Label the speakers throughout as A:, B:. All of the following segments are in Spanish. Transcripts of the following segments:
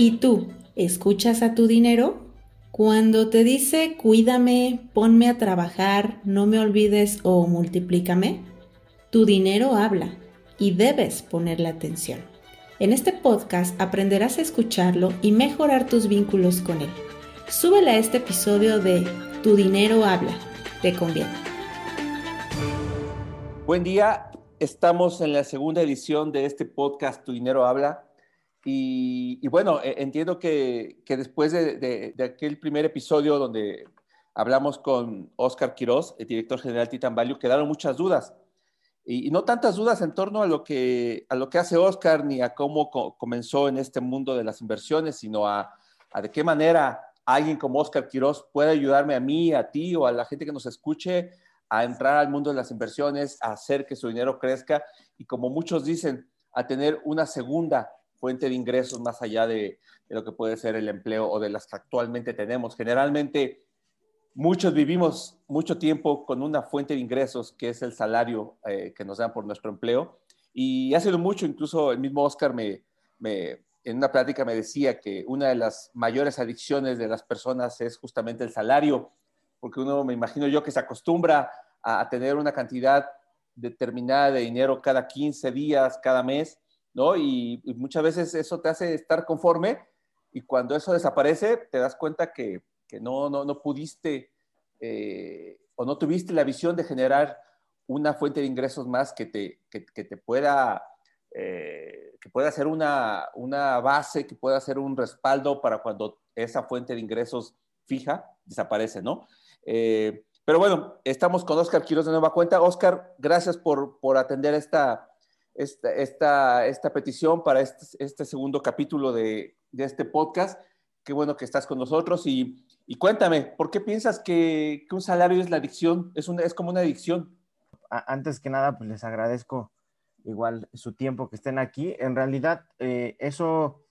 A: ¿Y tú, escuchas a tu dinero? Cuando te dice cuídame, ponme a trabajar, no me olvides o multiplícame, tu dinero habla y debes ponerle atención. En este podcast aprenderás a escucharlo y mejorar tus vínculos con él. Súbele a este episodio de Tu dinero habla. Te conviene.
B: Buen día. Estamos en la segunda edición de este podcast Tu dinero habla. Y, bueno, e, entiendo que, después de, aquel primer episodio donde hablamos con Oscar Quiroz, el director general Titan Value, quedaron muchas dudas. Y, no tantas dudas en torno a lo, que, a lo que hace Oscar ni a cómo comenzó en este mundo de las inversiones, sino a, a de qué manera alguien como Oscar Quiroz puede ayudarme a mí, a ti o a la gente que nos escuche a entrar al mundo de las inversiones, a hacer que su dinero crezca y como muchos dicen, a tener una segunda fuente de ingresos más allá de, lo que puede ser el empleo o de las que actualmente tenemos. Generalmente, muchos vivimos mucho tiempo con una fuente de ingresos que es el salario eh, que nos dan por nuestro empleo. Y ha sido mucho, incluso el mismo Oscar me, en una plática me decía que una de las mayores adicciones de las personas es justamente el salario, porque uno me imagino yo que se acostumbra a, tener una cantidad determinada de dinero cada 15 días, cada mes, ¿no? Y, muchas veces eso te hace estar conforme y cuando eso desaparece te das cuenta que, no, no, pudiste eh, o no tuviste la visión de generar una fuente de ingresos más que te, te pueda... Eh, que pueda ser una, base, que pueda ser un respaldo para cuando esa fuente de ingresos fija desaparece, ¿no? Eh, pero bueno, estamos con Oscar Quiroz de Nueva Cuenta. Oscar, gracias por, por atender esta, esta, esta, petición para este, este segundo capítulo de, de, este podcast. Qué bueno que estás con nosotros y, y cuéntame, ¿por qué piensas que, que, un salario es la adicción? Es, una, es como una adicción.
C: Antes que nada, pues les agradezco igual su tiempo que estén aquí. En realidad, eh, eso,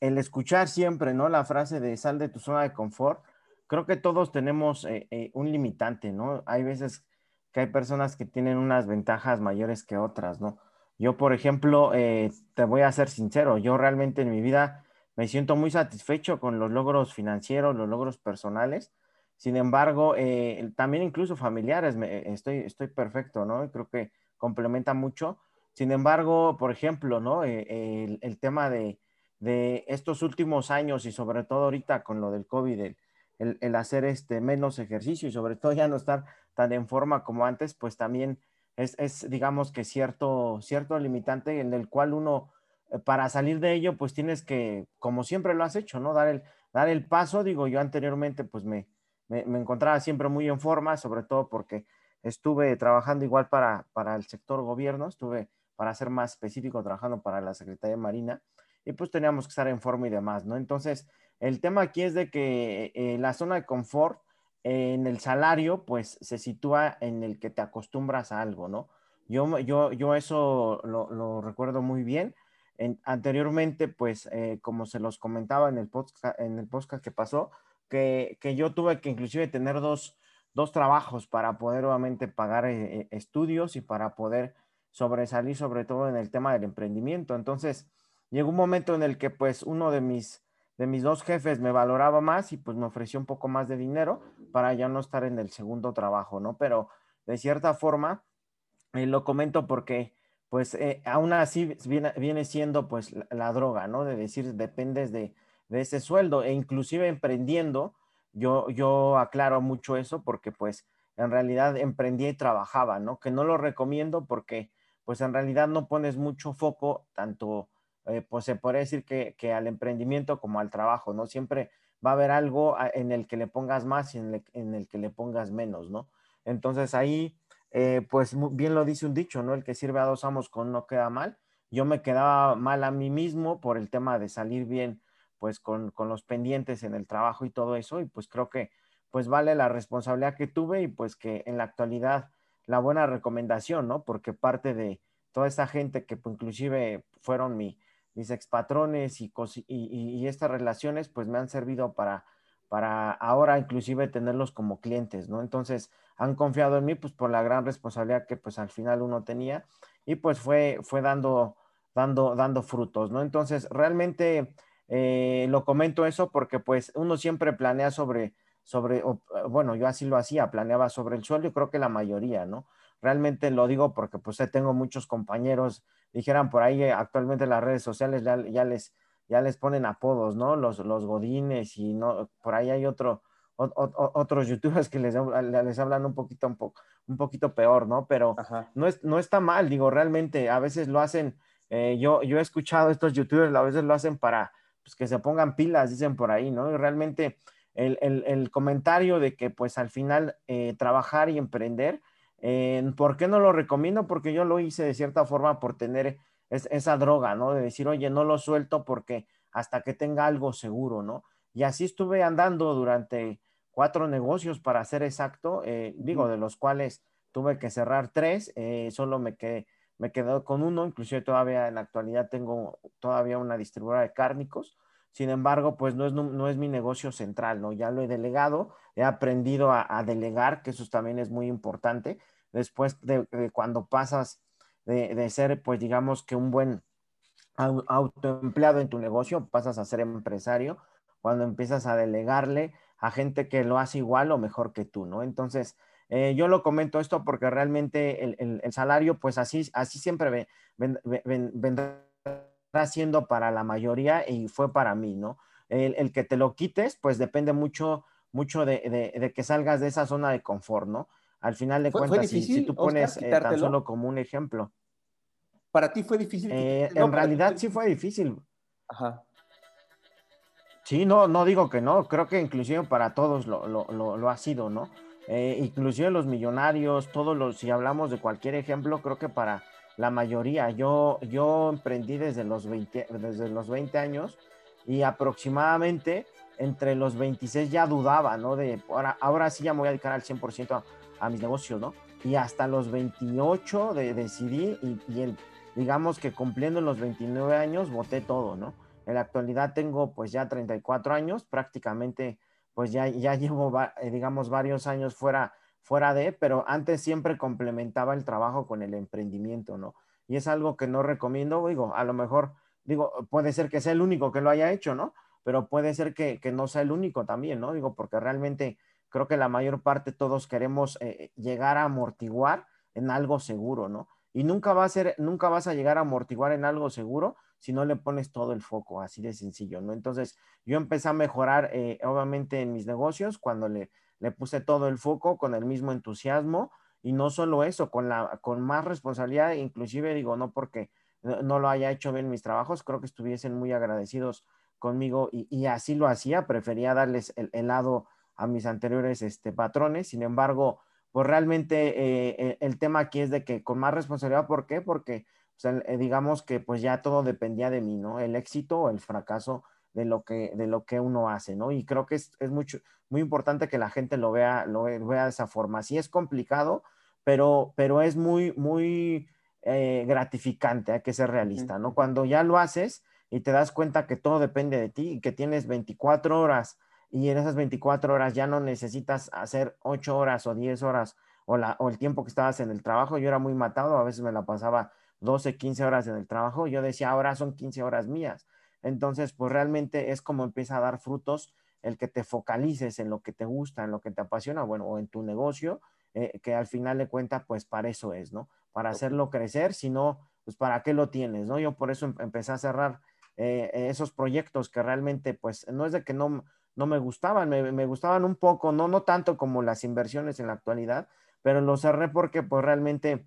C: el escuchar siempre, ¿no? La frase de sal de tu zona de confort, creo que todos tenemos eh, eh, un limitante, ¿no? Hay veces que hay personas que tienen unas ventajas mayores que otras, ¿no? Yo, por ejemplo, eh, te voy a ser sincero, yo realmente en mi vida me siento muy satisfecho con los logros financieros, los logros personales. Sin embargo, eh, también incluso familiares, estoy, estoy perfecto, ¿no? Creo que complementa mucho. Sin embargo, por ejemplo, ¿no? Eh, el, tema de, estos últimos años y sobre todo ahorita con lo del COVID, el, el, hacer este menos ejercicio y sobre todo ya no estar tan en forma como antes, pues también es, digamos que cierto, cierto limitante en el cual uno, eh, para salir de ello, pues tienes que, como siempre lo has hecho, ¿no? Dar el, dar el paso, digo, yo anteriormente, pues me, me, encontraba siempre muy en forma, sobre todo porque estuve trabajando igual para, para el sector gobierno, estuve, para ser más específico, trabajando para la Secretaría de Marina, y pues teníamos que estar en forma y demás, ¿no? Entonces, el tema aquí es de que eh, la zona de confort, en el salario, pues se sitúa en el que te acostumbras a algo, ¿no? Yo, yo, yo eso lo, recuerdo muy bien. anteriormente, pues, eh, como se los comentaba en el podcast, en el podcast que pasó, que, yo tuve que inclusive tener dos, trabajos para poder obviamente pagar eh, eh, estudios y para poder sobresalir sobre todo en el tema del emprendimiento. Entonces, llegó un momento en el que pues uno de mis de mis dos jefes me valoraba más y pues me ofreció un poco más de dinero para ya no estar en el segundo trabajo, ¿no? Pero de cierta forma, eh, lo comento porque pues eh, aún así viene, siendo pues la, droga, ¿no? De decir, dependes de, ese sueldo e inclusive emprendiendo, yo, yo aclaro mucho eso porque pues en realidad emprendí y trabajaba, ¿no? Que no lo recomiendo porque pues en realidad no pones mucho foco tanto eh, pues se puede decir que, al emprendimiento como al trabajo, ¿no? Siempre va a haber algo ah, en el que le pongas más y en el, que le pongas menos, ¿no? Entonces ahí, eh, pues bien lo dice un dicho, ¿no? El que sirve a dos amos con no queda mal. Yo me quedaba mal a mí mismo por el tema de salir bien, pues con, con los pendientes en el trabajo y todo eso, y pues creo que pues vale la responsabilidad que tuve y pues que en la actualidad la buena recomendación, ¿no? Porque parte de toda esa gente que pues, inclusive fueron mi, mis expatrones y, y, estas relaciones pues me han servido para, para ahora inclusive tenerlos como clientes, ¿no? Entonces han confiado en mí pues por la gran responsabilidad que pues al final uno tenía y pues fue, fue dando, dando, dando frutos, ¿no? Entonces realmente eh, lo comento eso porque pues uno siempre planea sobre, sobre, bueno, yo así lo hacía, planeaba sobre el sueldo y creo que la mayoría, ¿no? Realmente lo digo porque pues tengo muchos compañeros, dijeran por ahí actualmente las redes sociales ya, ya les ya les ponen apodos, ¿no? Los, los godines y no, por ahí hay otro, otros youtubers que les, les hablan un poquito, un, un poquito peor, ¿no? Pero no, es, no está mal, digo, realmente a veces lo hacen, eh, yo, yo he escuchado estos youtubers, a veces lo hacen para pues, que se pongan pilas, dicen por ahí, ¿no? Y realmente el, el, el comentario de que pues al final eh, trabajar y emprender, eh, ¿por qué no lo recomiendo? Porque yo lo hice de cierta forma por tener es, esa droga, ¿no? De decir, oye, no lo suelto porque hasta que tenga algo seguro, ¿no? Y así estuve andando durante cuatro negocios, para ser exacto, eh, digo, de los cuales tuve que cerrar tres, eh, solo me quedé, me quedé con uno, inclusive todavía en la actualidad tengo todavía una distribuidora de cárnicos, sin embargo, pues no es, no, es mi negocio central, ¿no? Ya lo he delegado, he aprendido a, delegar, que eso también es muy importante. Después de cuando pasas de, ser, pues digamos que un buen autoempleado en tu negocio, pasas a ser empresario cuando empiezas a delegarle a gente que lo hace igual o mejor que tú, ¿no? Entonces, eh, yo lo comento esto porque realmente el, salario, pues así, así siempre vendrá siendo para la mayoría y fue para mí, ¿no? El, que te lo quites, pues depende mucho, mucho de, que salgas de esa zona de confort, ¿no? Al final de cuentas, si, tú pones eh, tan solo como un ejemplo.
B: ¿Para ti fue difícil?
C: Eh, en realidad sí fue difícil. Ajá. Sí, no, no digo que no, creo que inclusive para todos lo, ha sido, ¿no? Eh, inclusive los millonarios, todos los, si hablamos de cualquier ejemplo, creo que para la mayoría, yo, yo emprendí desde los 20, desde los 20 años y aproximadamente entre los 26 ya dudaba, ¿no? De ahora, ahora sí ya me voy a dedicar al 100% a, a mis negocios, ¿no? Y hasta los 28 de, decidí y, el, digamos que cumpliendo los 29 años, voté todo, ¿no? En la actualidad tengo pues ya 34 años, prácticamente pues ya, ya llevo, eh, digamos, varios años fuera, fuera de, pero antes siempre complementaba el trabajo con el emprendimiento, ¿no? Y es algo que no recomiendo, digo, a lo mejor, digo, puede ser que sea el único que lo haya hecho, ¿no? Pero puede ser que, que no sea el único también, ¿no? Digo, porque realmente creo que la mayor parte todos queremos eh, llegar a amortiguar en algo seguro, ¿no? Y nunca va a ser, nunca vas a llegar a amortiguar en algo seguro si no le pones todo el foco, así de sencillo, ¿no? Entonces, yo empecé a mejorar, eh, obviamente, en mis negocios cuando le, le puse todo el foco con el mismo entusiasmo y no solo eso, con, la, con más responsabilidad, inclusive digo, no porque no, lo haya hecho bien mis trabajos, creo que estuviesen muy agradecidos conmigo y, así lo hacía, prefería darles el, el lado a mis anteriores este, patrones. Sin embargo, pues realmente eh, eh, el tema aquí es de que con más responsabilidad, ¿por qué? Porque eh, digamos que pues ya todo dependía de mí, ¿no? El éxito o el fracaso de lo que, de lo que uno hace, ¿no? Y creo que es, es mucho, muy importante que la gente lo vea, lo vea de esa forma. Sí es complicado, pero, pero es muy, muy gratificante, hay que ser realista, ¿no? Cuando ya lo haces y te das cuenta que todo depende de ti y que tienes 24 horas y en esas 24 horas ya no necesitas hacer 8 horas o 10 horas o, la, o el tiempo que estabas en el trabajo. Yo era muy matado, a veces me la pasaba 12, 15 horas en el trabajo. Yo decía, ahora son 15 horas mías. Entonces, pues realmente es como empieza a dar frutos el que te focalices en lo que te gusta, en lo que te apasiona, bueno, o en tu negocio, eh, que al final de cuentas, pues para eso es, ¿no? Para hacerlo crecer, si no, pues para qué lo tienes, ¿no? Yo por eso em, empecé a cerrar eh, esos proyectos que realmente, pues no es de que no, no me gustaban, me, gustaban un poco, no, no tanto como las inversiones en la actualidad, pero lo cerré porque pues realmente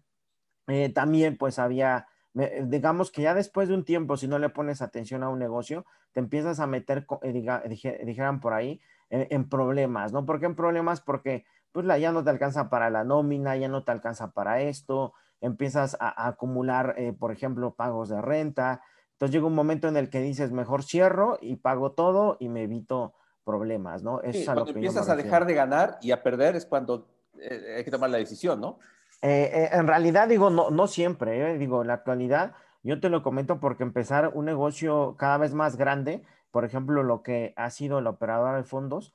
C: eh, también pues había, digamos que ya después de un tiempo, si no le pones atención a un negocio, te empiezas a meter, eh, dijeran por ahí, en, problemas, ¿no? ¿Por qué en problemas? Porque pues la, ya no te alcanza para la nómina, ya no te alcanza para esto, empiezas a, acumular, eh, por ejemplo, pagos de renta. Entonces llega un momento en el que dices, mejor cierro y pago todo y me evito problemas, ¿no?
B: Es cuando empiezas a dejar de ganar y a perder es cuando eh, hay que tomar la decisión, ¿no?
C: Eh, eh, en realidad digo, no, no siempre, digo, en la actualidad, yo te lo comento porque empezar un negocio cada vez más grande, por ejemplo, lo que ha sido la operadora de fondos,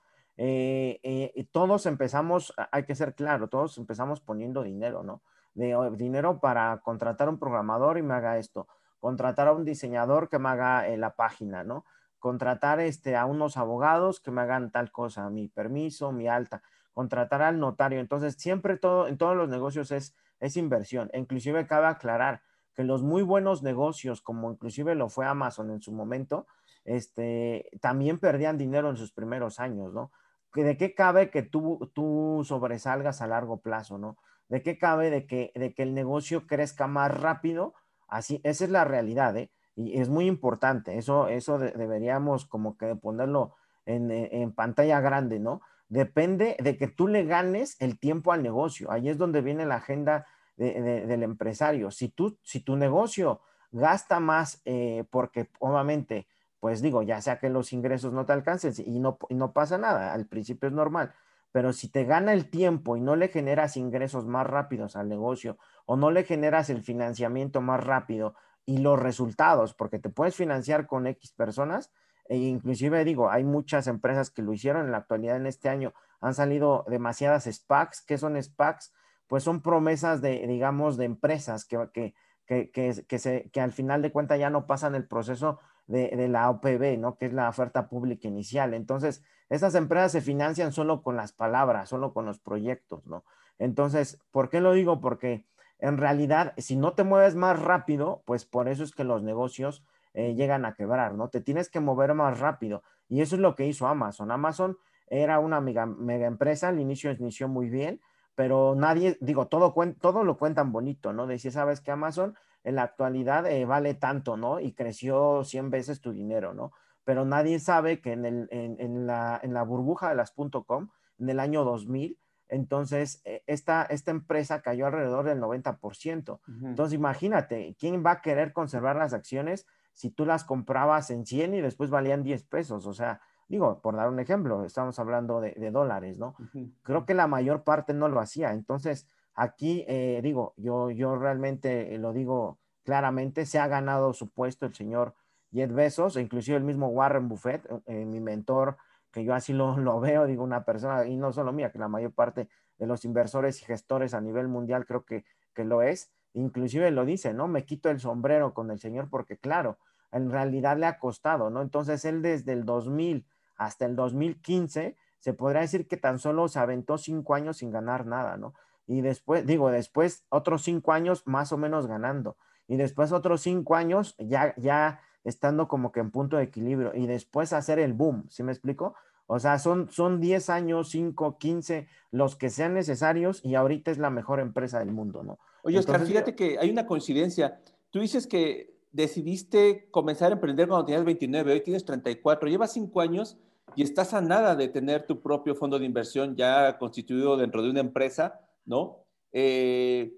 C: todos empezamos, hay que ser claro, todos empezamos poniendo dinero, ¿no? De, dinero para contratar a un programador y me haga esto, contratar a un diseñador que me haga la página, ¿no? Contratar este, a unos abogados que me hagan tal cosa, mi permiso, mi alta, contratar al notario. Entonces, siempre todo, en todos los negocios es, es inversión. E inclusive cabe aclarar que los muy buenos negocios, como inclusive lo fue Amazon en su momento, este, también perdían dinero en sus primeros años, ¿no? ¿De qué cabe que tú, tú sobresalgas a largo plazo, ¿no? ¿De qué cabe de que, de que el negocio crezca más rápido? Así, esa es la realidad, ¿eh? Y es muy importante, eso, eso deberíamos como que ponerlo en, en, pantalla grande, ¿no? Depende de que tú le ganes el tiempo al negocio. Ahí es donde viene la agenda del empresario. Si, tú, si tu negocio gasta más eh, porque obviamente pues digo, ya sea que los ingresos no te alcancen y no, no pasa nada, al principio es normal, pero si te gana el tiempo y no le generas ingresos más rápidos al negocio o no le generas el financiamiento más rápido y los resultados, porque te puedes financiar con X personas, e inclusive digo, hay muchas empresas que lo hicieron en la actualidad en este año, han salido demasiadas SPACs, ¿qué son SPACs? Pues son promesas de, digamos, de empresas que, que, que, que, se, al final de cuentas ya no pasan el proceso de, la OPB, ¿no? Que es la oferta pública inicial. Entonces, estas empresas se financian solo con las palabras, solo con los proyectos, ¿no? Entonces, ¿por qué lo digo? Porque en realidad, si no te mueves más rápido, pues por eso es que los negocios eh, llegan a quebrar, ¿no? Te tienes que mover más rápido. Y eso es lo que hizo Amazon. Amazon era una mega, mega empresa, al inicio inició muy bien, pero nadie, digo, todo, todo lo cuentan bonito, ¿no? Decía, ¿sabes que Amazon en la actualidad eh, vale tanto, ¿no? Y creció 100 veces tu dinero, ¿no? Pero nadie sabe que en, el, en, la, en la, burbuja de las .com, en el año 2000, entonces eh, esta, esta empresa cayó alrededor del 90%. Entonces imagínate, ¿quién va a querer conservar las acciones si tú las comprabas en 100 y después valían 10 pesos? O sea, digo, por dar un ejemplo, estamos hablando de, dólares, ¿no? Creo que la mayor parte no lo hacía. Entonces, Aquí, eh, digo, yo, yo realmente lo digo claramente, se ha ganado su puesto el señor Jeff Bezos, e inclusive el mismo Warren Buffett, eh, mi mentor, que yo así lo, lo, veo, digo, una persona, y no solo mía, que la mayor parte de los inversores y gestores a nivel mundial creo que, que lo es, inclusive lo dice, ¿no? Me quito el sombrero con el señor porque, claro, en realidad le ha costado, ¿no? Entonces él desde el 2000 hasta el 2015, se podría decir que tan solo se aventó cinco años sin ganar nada, ¿no? Y después, digo, después otros cinco años más o menos ganando y después otros cinco años ya, ya estando como que en punto de equilibrio y después hacer el boom, ¿sí me explico? O sea, son, son 10 años, 5, 15, los que sean necesarios y ahorita es la mejor empresa del mundo, ¿no?
B: Oye, Oscar, fíjate que hay una coincidencia. Tú dices que decidiste comenzar a emprender cuando tenías 29, hoy tienes 34, llevas 5 años y estás a nada de tener tu propio fondo de inversión ya constituido dentro de una empresa ¿no? Eh,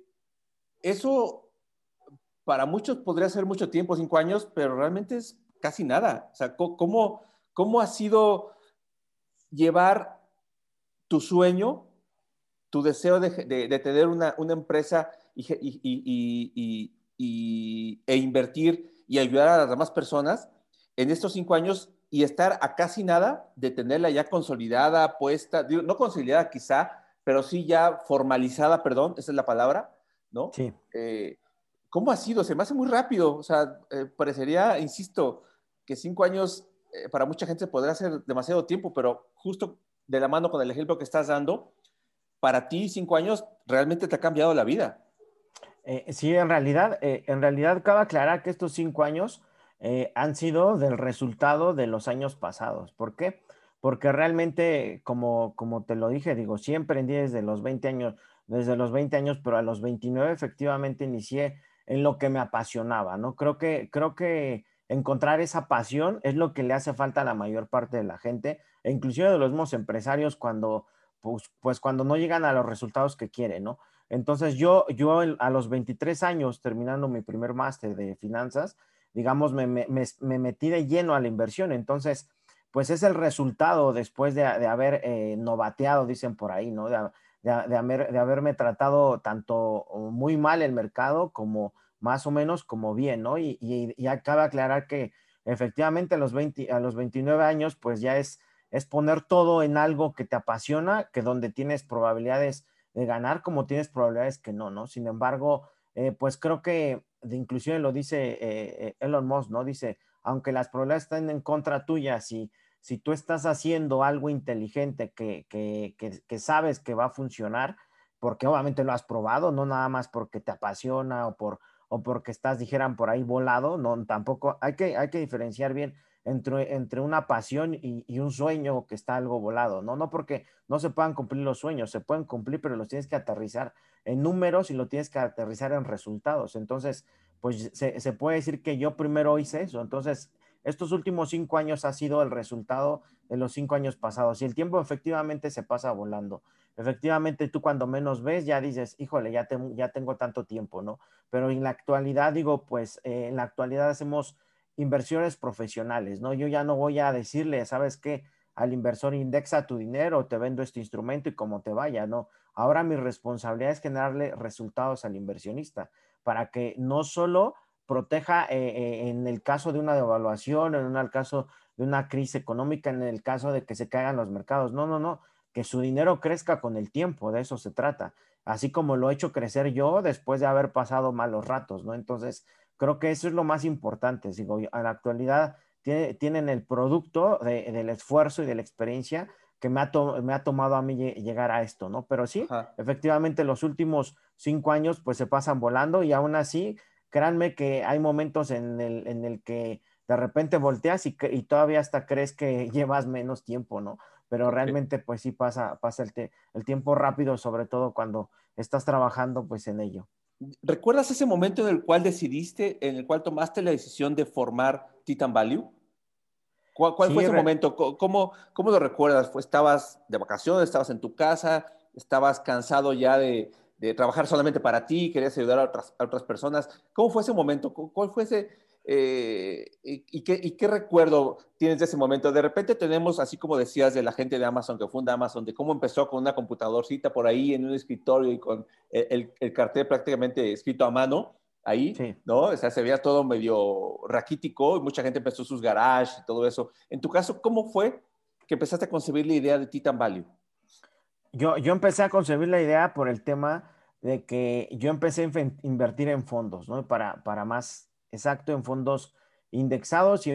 B: eso para muchos podría ser mucho tiempo, cinco años, pero realmente es casi nada. O sea, ¿cómo, cómo ha sido llevar tu sueño, tu deseo de, tener una, empresa y, e invertir y ayudar a las demás personas en estos cinco años y estar a casi nada de tenerla ya consolidada, puesta, no consolidada quizá, pero sí ya formalizada, perdón, esa es la palabra, ¿no?
C: Sí.
B: Eh, ¿Cómo ha sido? Se me hace muy rápido, o sea, eh, parecería, insisto, que cinco años eh, para mucha gente podrá ser demasiado tiempo, pero justo de la mano con el ejemplo que estás dando, para ti cinco años realmente te ha cambiado la vida.
C: sí, en realidad, en realidad cabe aclarar que estos cinco años han sido del resultado de los años pasados. ¿Por qué? porque realmente, como, como te lo dije, digo, sí emprendí desde los 20 años, desde los 20 años, pero a los 29 efectivamente inicié en lo que me apasionaba, ¿no? Creo que, creo que encontrar esa pasión es lo que le hace falta a la mayor parte de la gente, e inclusive de los mismos empresarios cuando, pues, pues cuando no llegan a los resultados que quieren, ¿no? Entonces yo, yo a los 23 años, terminando mi primer máster de finanzas, digamos, me, me metí de lleno a la inversión. Entonces, pues es el resultado después de, haber eh, novateado, dicen por ahí, ¿no? De, de, haberme tratado tanto muy mal el mercado como más o menos como bien, ¿no? Y, y, acaba de aclarar que efectivamente a los, 20, a los 29 años, pues ya es, es poner todo en algo que te apasiona, que donde tienes probabilidades de ganar, como tienes probabilidades que no, ¿no? Sin embargo, eh, pues creo que de inclusive lo dice eh, Elon Musk, ¿no? Dice, aunque las probabilidades están en contra tuya, si, si tú estás haciendo algo inteligente que, que, que, sabes que va a funcionar, porque obviamente lo has probado, no nada más porque te apasiona o, por, o porque estás, dijeran, por ahí volado, no, tampoco, hay que, hay que diferenciar bien entre, entre una pasión y, y, un sueño que está algo volado, ¿no? No porque no se puedan cumplir los sueños, se pueden cumplir, pero los tienes que aterrizar en números y lo tienes que aterrizar en resultados. Entonces, pues se, se puede decir que yo primero hice eso. Entonces, estos últimos cinco años ha sido el resultado de los cinco años pasados y el tiempo efectivamente se pasa volando. Efectivamente, tú cuando menos ves ya dices, híjole, ya, ya tengo tanto tiempo, ¿no? Pero en la actualidad, digo, pues eh, en la actualidad hacemos inversiones profesionales, ¿no? Yo ya no voy a decirle, ¿sabes qué? Al inversor indexa tu dinero, te vendo este instrumento y como te vaya, ¿no? Ahora mi responsabilidad es generarle resultados al inversionista para que no solo proteja eh, eh, en el caso de una devaluación, en el caso de una crisis económica, en el caso de que se caigan los mercados. No, no, no, que su dinero crezca con el tiempo, de eso se trata. Así como lo he hecho crecer yo después de haber pasado malos ratos, ¿no? Entonces, creo que eso es lo más importante. Digo, en la actualidad tienen el producto del esfuerzo y de la experiencia que me ha, me ha tomado a mí llegar a esto, ¿no? Pero sí, efectivamente los últimos cinco años pues se pasan volando y aún así, créanme que hay momentos en el, en el que de repente volteas y, y, todavía hasta crees que llevas menos tiempo, ¿no? Pero realmente pues sí pasa, pasa el, el tiempo rápido, sobre todo cuando estás trabajando pues en ello.
B: ¿Recuerdas ese momento en el cual decidiste, en el cual tomaste la decisión de formar Titan Value? ¿Cuál, fue ese momento? ¿Cómo, ¿Cómo, lo recuerdas? ¿Estabas de vacaciones? ¿Estabas en tu casa? ¿Estabas cansado ya de, de trabajar solamente para ti? ¿Querías ayudar a otras, a otras, personas? ¿Cómo fue ese momento? ¿Cuál fue ese... Eh, y, qué, ¿Y qué recuerdo tienes de ese momento? De repente tenemos, así como decías, de la gente de Amazon que funda Amazon, de cómo empezó con una computadorcita por ahí en un escritorio y con el, el cartel prácticamente escrito a mano ahí, ¿no? O sea, se veía todo medio raquítico y mucha gente empezó sus garages y todo eso. En tu caso, ¿cómo fue que empezaste a concebir la idea de Titan Value?
C: Yo, yo empecé a concebir la idea por el tema de que yo empecé a invertir en fondos, ¿no? Para, para más exacto, en fondos indexados y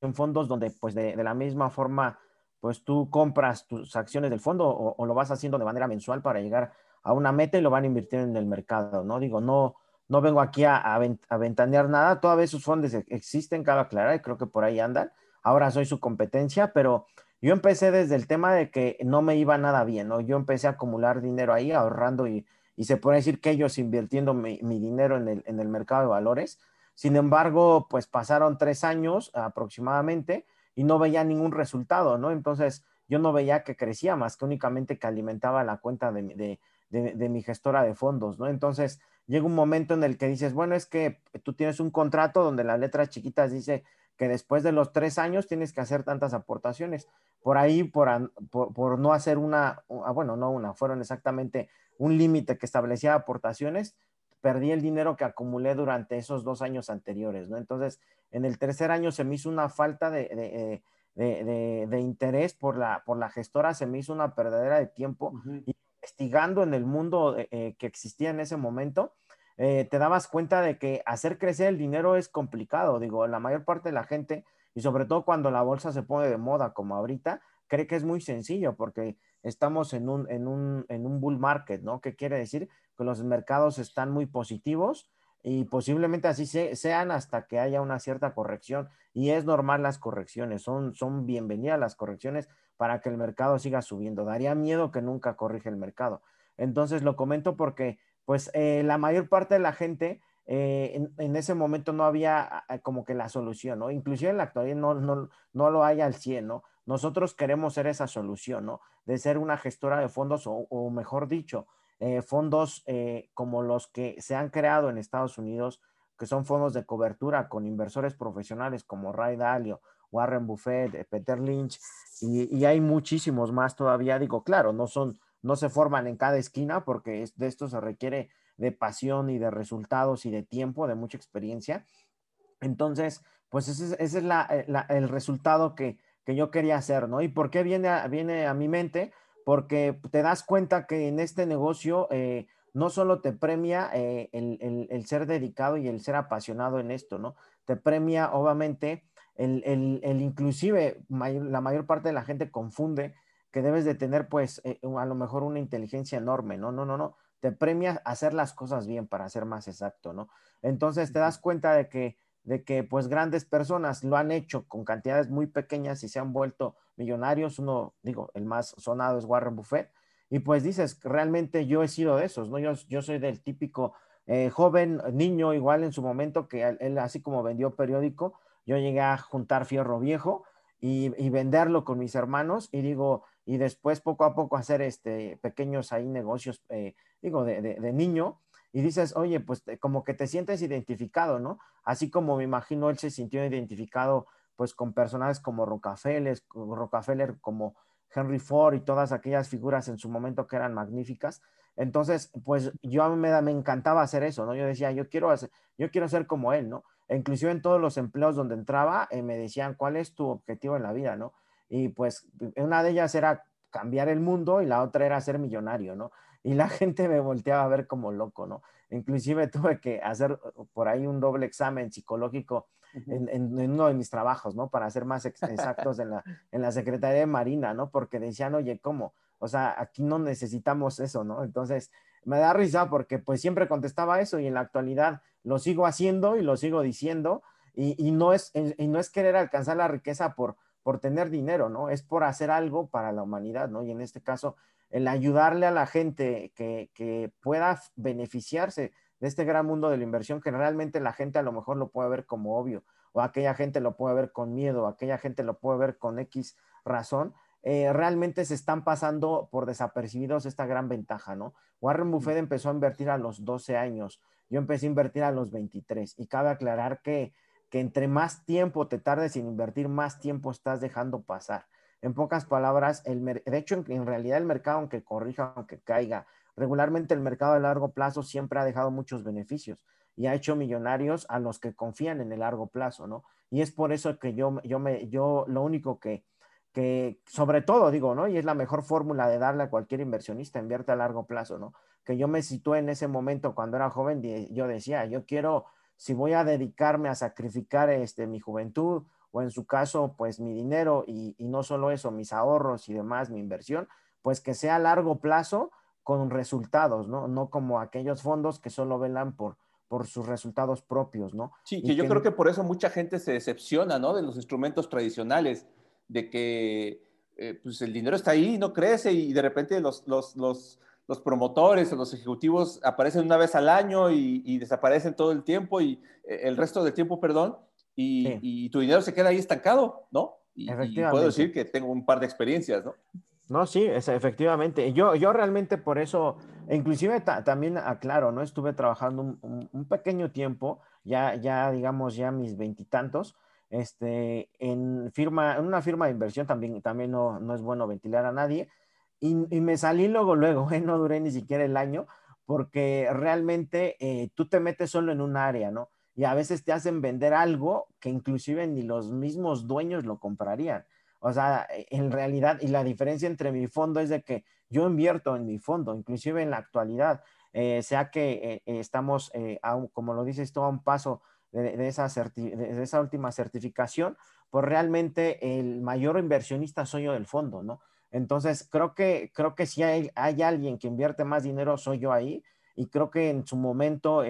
C: en fondos donde, pues, de, la misma forma, pues tú compras tus acciones del fondo o, o, lo vas haciendo de manera mensual para llegar a una meta y lo van a invertir en el mercado, ¿no? Digo, no, no vengo aquí a, ventanear nada, todavía sus fondos existen, cabe aclarar, y creo que por ahí andan. Ahora soy su competencia, pero yo empecé desde el tema de que no me iba nada bien, ¿no? Yo empecé a acumular dinero ahí, ahorrando y, se puede decir que ellos invirtiendo mi, dinero en el, en el, mercado de valores. Sin embargo, pues pasaron tres años aproximadamente y no veía ningún resultado, ¿no? Entonces yo no veía que crecía más que únicamente que alimentaba la cuenta de, de mi gestora de fondos, ¿no? Entonces llega un momento en el que dices, bueno, es que tú tienes un contrato donde las letras chiquitas dice que después de los tres años tienes que hacer tantas aportaciones. Por ahí, por, por, no hacer una, ah, bueno, no una, fueron exactamente un límite que establecía aportaciones, perdí el dinero que acumulé durante esos dos años anteriores, ¿no? Entonces, en el tercer año se me hizo una falta de, de, interés por la, por la gestora, se me hizo una perdedera de tiempo. y investigando en el mundo eh, eh, que existía en ese momento, eh, te dabas cuenta de que hacer crecer el dinero es complicado. Digo, la mayor parte de la gente, y sobre todo cuando la bolsa se pone de moda como ahorita, cree que es muy sencillo porque estamos en un, en un, en un bull market, ¿no? ¿Qué quiere decir? Que los mercados están muy positivos y posiblemente así sean hasta que haya una cierta corrección. Y es normal las correcciones, son, son bienvenidas las correcciones para que el mercado siga subiendo. Daría miedo que nunca corrige el mercado. Entonces lo comento porque pues eh, la mayor parte de la gente eh, en, ese momento no había como que la solución, ¿no? Inclusive en la actualidad no, no, no lo hay al 100, ¿no? Nosotros queremos ser esa solución, ¿no? De ser una gestora de fondos o mejor dicho, eh, fondos como los que se han creado en Estados Unidos, que son fondos de cobertura con inversores profesionales como Ray Dalio, Warren Buffett, eh, Peter Lynch, y, hay muchísimos más todavía. Digo, claro, no son, no se forman en cada esquina porque de esto se requiere de pasión y de resultados y de tiempo, de mucha experiencia. Entonces, pues ese, es la, el resultado que, que yo quería hacer, ¿no? ¿Y por qué viene a, viene a mi mente? Porque te das cuenta que en este negocio eh, no solo te premia eh, el, ser dedicado y el ser apasionado en esto, ¿no? Te premia, obviamente, el, el inclusive, la mayor parte de la gente confunde que debes de tener, pues, eh, a lo mejor una inteligencia enorme, ¿no? No, no, no. Te premia hacer las cosas bien, para ser más exacto, ¿no? Entonces te das cuenta de que de que pues grandes personas lo han hecho con cantidades muy pequeñas y se han vuelto millonarios. Uno, digo, el más sonado es Warren Buffett. Y pues dices, realmente yo he sido de esos, ¿no? Yo, yo soy del típico eh, joven, niño, igual en su momento, que él, así como vendió periódico, yo llegué a juntar fierro viejo y, venderlo con mis hermanos y digo, y después poco a poco hacer este pequeños ahí negocios, eh, digo, de, niño y dices, oye, pues como que te sientes identificado, ¿no? Así como me imagino él se sintió identificado pues con personajes como Rockefeller, Rockefeller como Henry Ford y todas aquellas figuras en su momento que eran magníficas. Entonces, pues yo a mí me, me encantaba hacer eso, ¿no? Yo decía, yo quiero, hacer, yo quiero ser como él, ¿no? Inclusive en todos los empleos donde entraba, eh, me decían, ¿cuál es tu objetivo en la vida, ¿no? Y pues una de ellas era cambiar el mundo y la otra era ser millonario, ¿no? y la gente me volteaba a ver como loco, ¿no? Inclusive tuve que hacer uh, por ahí un doble examen psicológico en, uno de mis trabajos, ¿no? Para ser más exactos en la, en la Secretaría de Marina, ¿no? Porque decían, oye, ¿cómo? O sea, aquí no necesitamos eso, ¿no? Entonces, me da risa porque pues siempre contestaba eso y en la actualidad lo sigo haciendo y lo sigo diciendo y, y no, es, y no es querer alcanzar la riqueza por, por tener dinero, ¿no? Es por hacer algo para la humanidad, ¿no? Y en este caso, el ayudarle a la gente que, pueda beneficiarse de este gran mundo de la inversión, que realmente la gente a lo mejor lo puede ver como obvio, o aquella gente lo puede ver con miedo, o aquella gente lo puede ver con X razón, eh, realmente se están pasando por desapercibidos esta gran ventaja, ¿no? Warren Buffett empezó a invertir a los 12 años, yo empecé a invertir a los 23, y cabe aclarar que, que entre más tiempo te tardes en invertir, más tiempo estás dejando pasar. En pocas palabras, el de hecho, en, realidad el mercado, aunque corrija, aunque caiga, regularmente el mercado a largo plazo siempre ha dejado muchos beneficios y ha hecho millonarios a los que confían en el largo plazo, ¿no? Y es por eso que yo, yo, me, yo lo único que, que, sobre todo digo, ¿no? Y es la mejor fórmula de darle a cualquier inversionista, invierte a largo plazo, ¿no? Que yo me situé en ese momento cuando era joven, yo decía, yo quiero, si voy a dedicarme a sacrificar este, mi juventud o en su caso, pues mi dinero y, no solo eso, mis ahorros y demás, mi inversión, pues que sea a largo plazo con resultados, ¿no? No como aquellos fondos que solo velan por, por sus resultados propios, ¿no?
B: Sí, que yo creo que por eso mucha gente se decepciona, ¿no? De los instrumentos tradicionales, de que eh, pues el dinero está ahí, no crece y de repente los, los, los, los promotores o los ejecutivos aparecen una vez al año y, y desaparecen todo el tiempo y eh, el resto del tiempo, perdón, y, tu dinero se queda ahí estancado, ¿no? Y, puedo decir que tengo un par de experiencias, ¿no?
C: No, sí, es, efectivamente. Yo, yo realmente por eso, inclusive también aclaro, ¿no? Estuve trabajando un, pequeño tiempo, ya, ya digamos, ya mis veintitantos, este, en firma, en una firma de inversión también, también no, no es bueno ventilar a nadie. Y, me salí luego, luego, ¿eh? no duré ni siquiera el año, porque realmente eh, tú te metes solo en un área, ¿no? y a veces te hacen vender algo que inclusive ni los mismos dueños lo comprarían. O sea, e, en realidad, y la diferencia entre mi fondo es de que yo invierto en mi fondo, inclusive en la actualidad, eh, sea que eh, eh, estamos, como lo dices tú, a un paso de, esa de, esa última certificación, pues realmente el mayor inversionista soy yo del fondo, ¿no? Entonces, creo que, creo que si hay, hay alguien que invierte más dinero, soy yo ahí, y creo que en su momento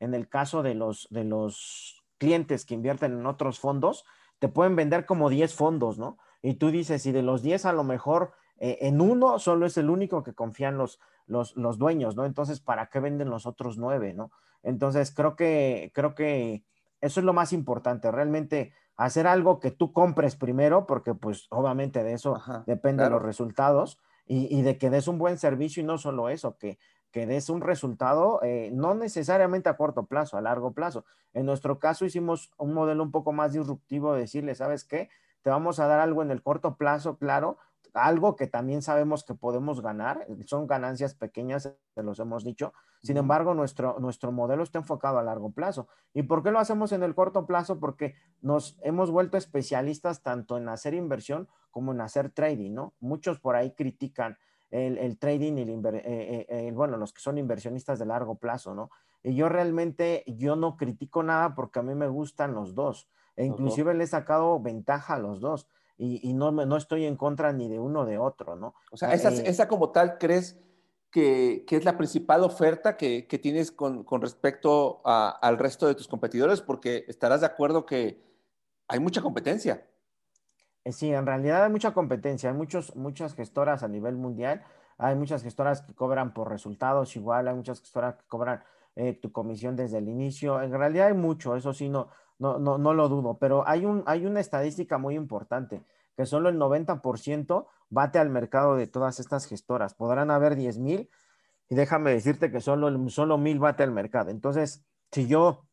C: en el caso de los, de los clientes que invierten en otros fondos, te pueden vender como 10 fondos, ¿no? Y tú dices, y de los 10 a lo mejor eh, en uno solo es el único que confían los, los, los, dueños, ¿no? Entonces, ¿para qué venden los otros nueve, ¿no? Entonces, creo que, creo que eso es lo más importante, realmente hacer algo que tú compres primero, porque pues obviamente de eso dependen los resultados, y, y, de que des un buen servicio y no solo eso, que que des un resultado, eh, no necesariamente a corto plazo, a largo plazo. En nuestro caso hicimos un modelo un poco más disruptivo de decirle, ¿sabes qué? Te vamos a dar algo en el corto plazo, claro, algo que también sabemos que podemos ganar, son ganancias pequeñas, te los hemos dicho. Sin embargo, nuestro, nuestro modelo está enfocado a largo plazo. ¿Y por qué lo hacemos en el corto plazo? Porque nos hemos vuelto especialistas tanto en hacer inversión como en hacer trading, ¿no? Muchos por ahí critican el, trading y el, eh, eh, bueno, los que son inversionistas de largo plazo, ¿no? Y yo realmente, yo no critico nada porque a mí me gustan los dos. E inclusive le he sacado ventaja a los dos y, no, no estoy en contra ni de uno de otro, ¿no?
B: O sea, esa, eh, esa como tal, ¿crees que, que es la principal oferta que, que tienes con, con respecto a, al resto de tus competidores? Porque estarás de acuerdo que hay mucha competencia.
C: Eh, sí, en realidad hay mucha competencia, hay muchos, muchas gestoras a nivel mundial, hay muchas gestoras que cobran por resultados igual, hay muchas gestoras que cobran eh, tu comisión desde el inicio, en realidad hay mucho, eso sí, no, no, no, no lo dudo, pero hay, un, hay una estadística muy importante, que solo el 90% bate al mercado de todas estas gestoras. Podrán haber 10 mil y déjame decirte que solo, solo mil bate al mercado. Entonces, si yo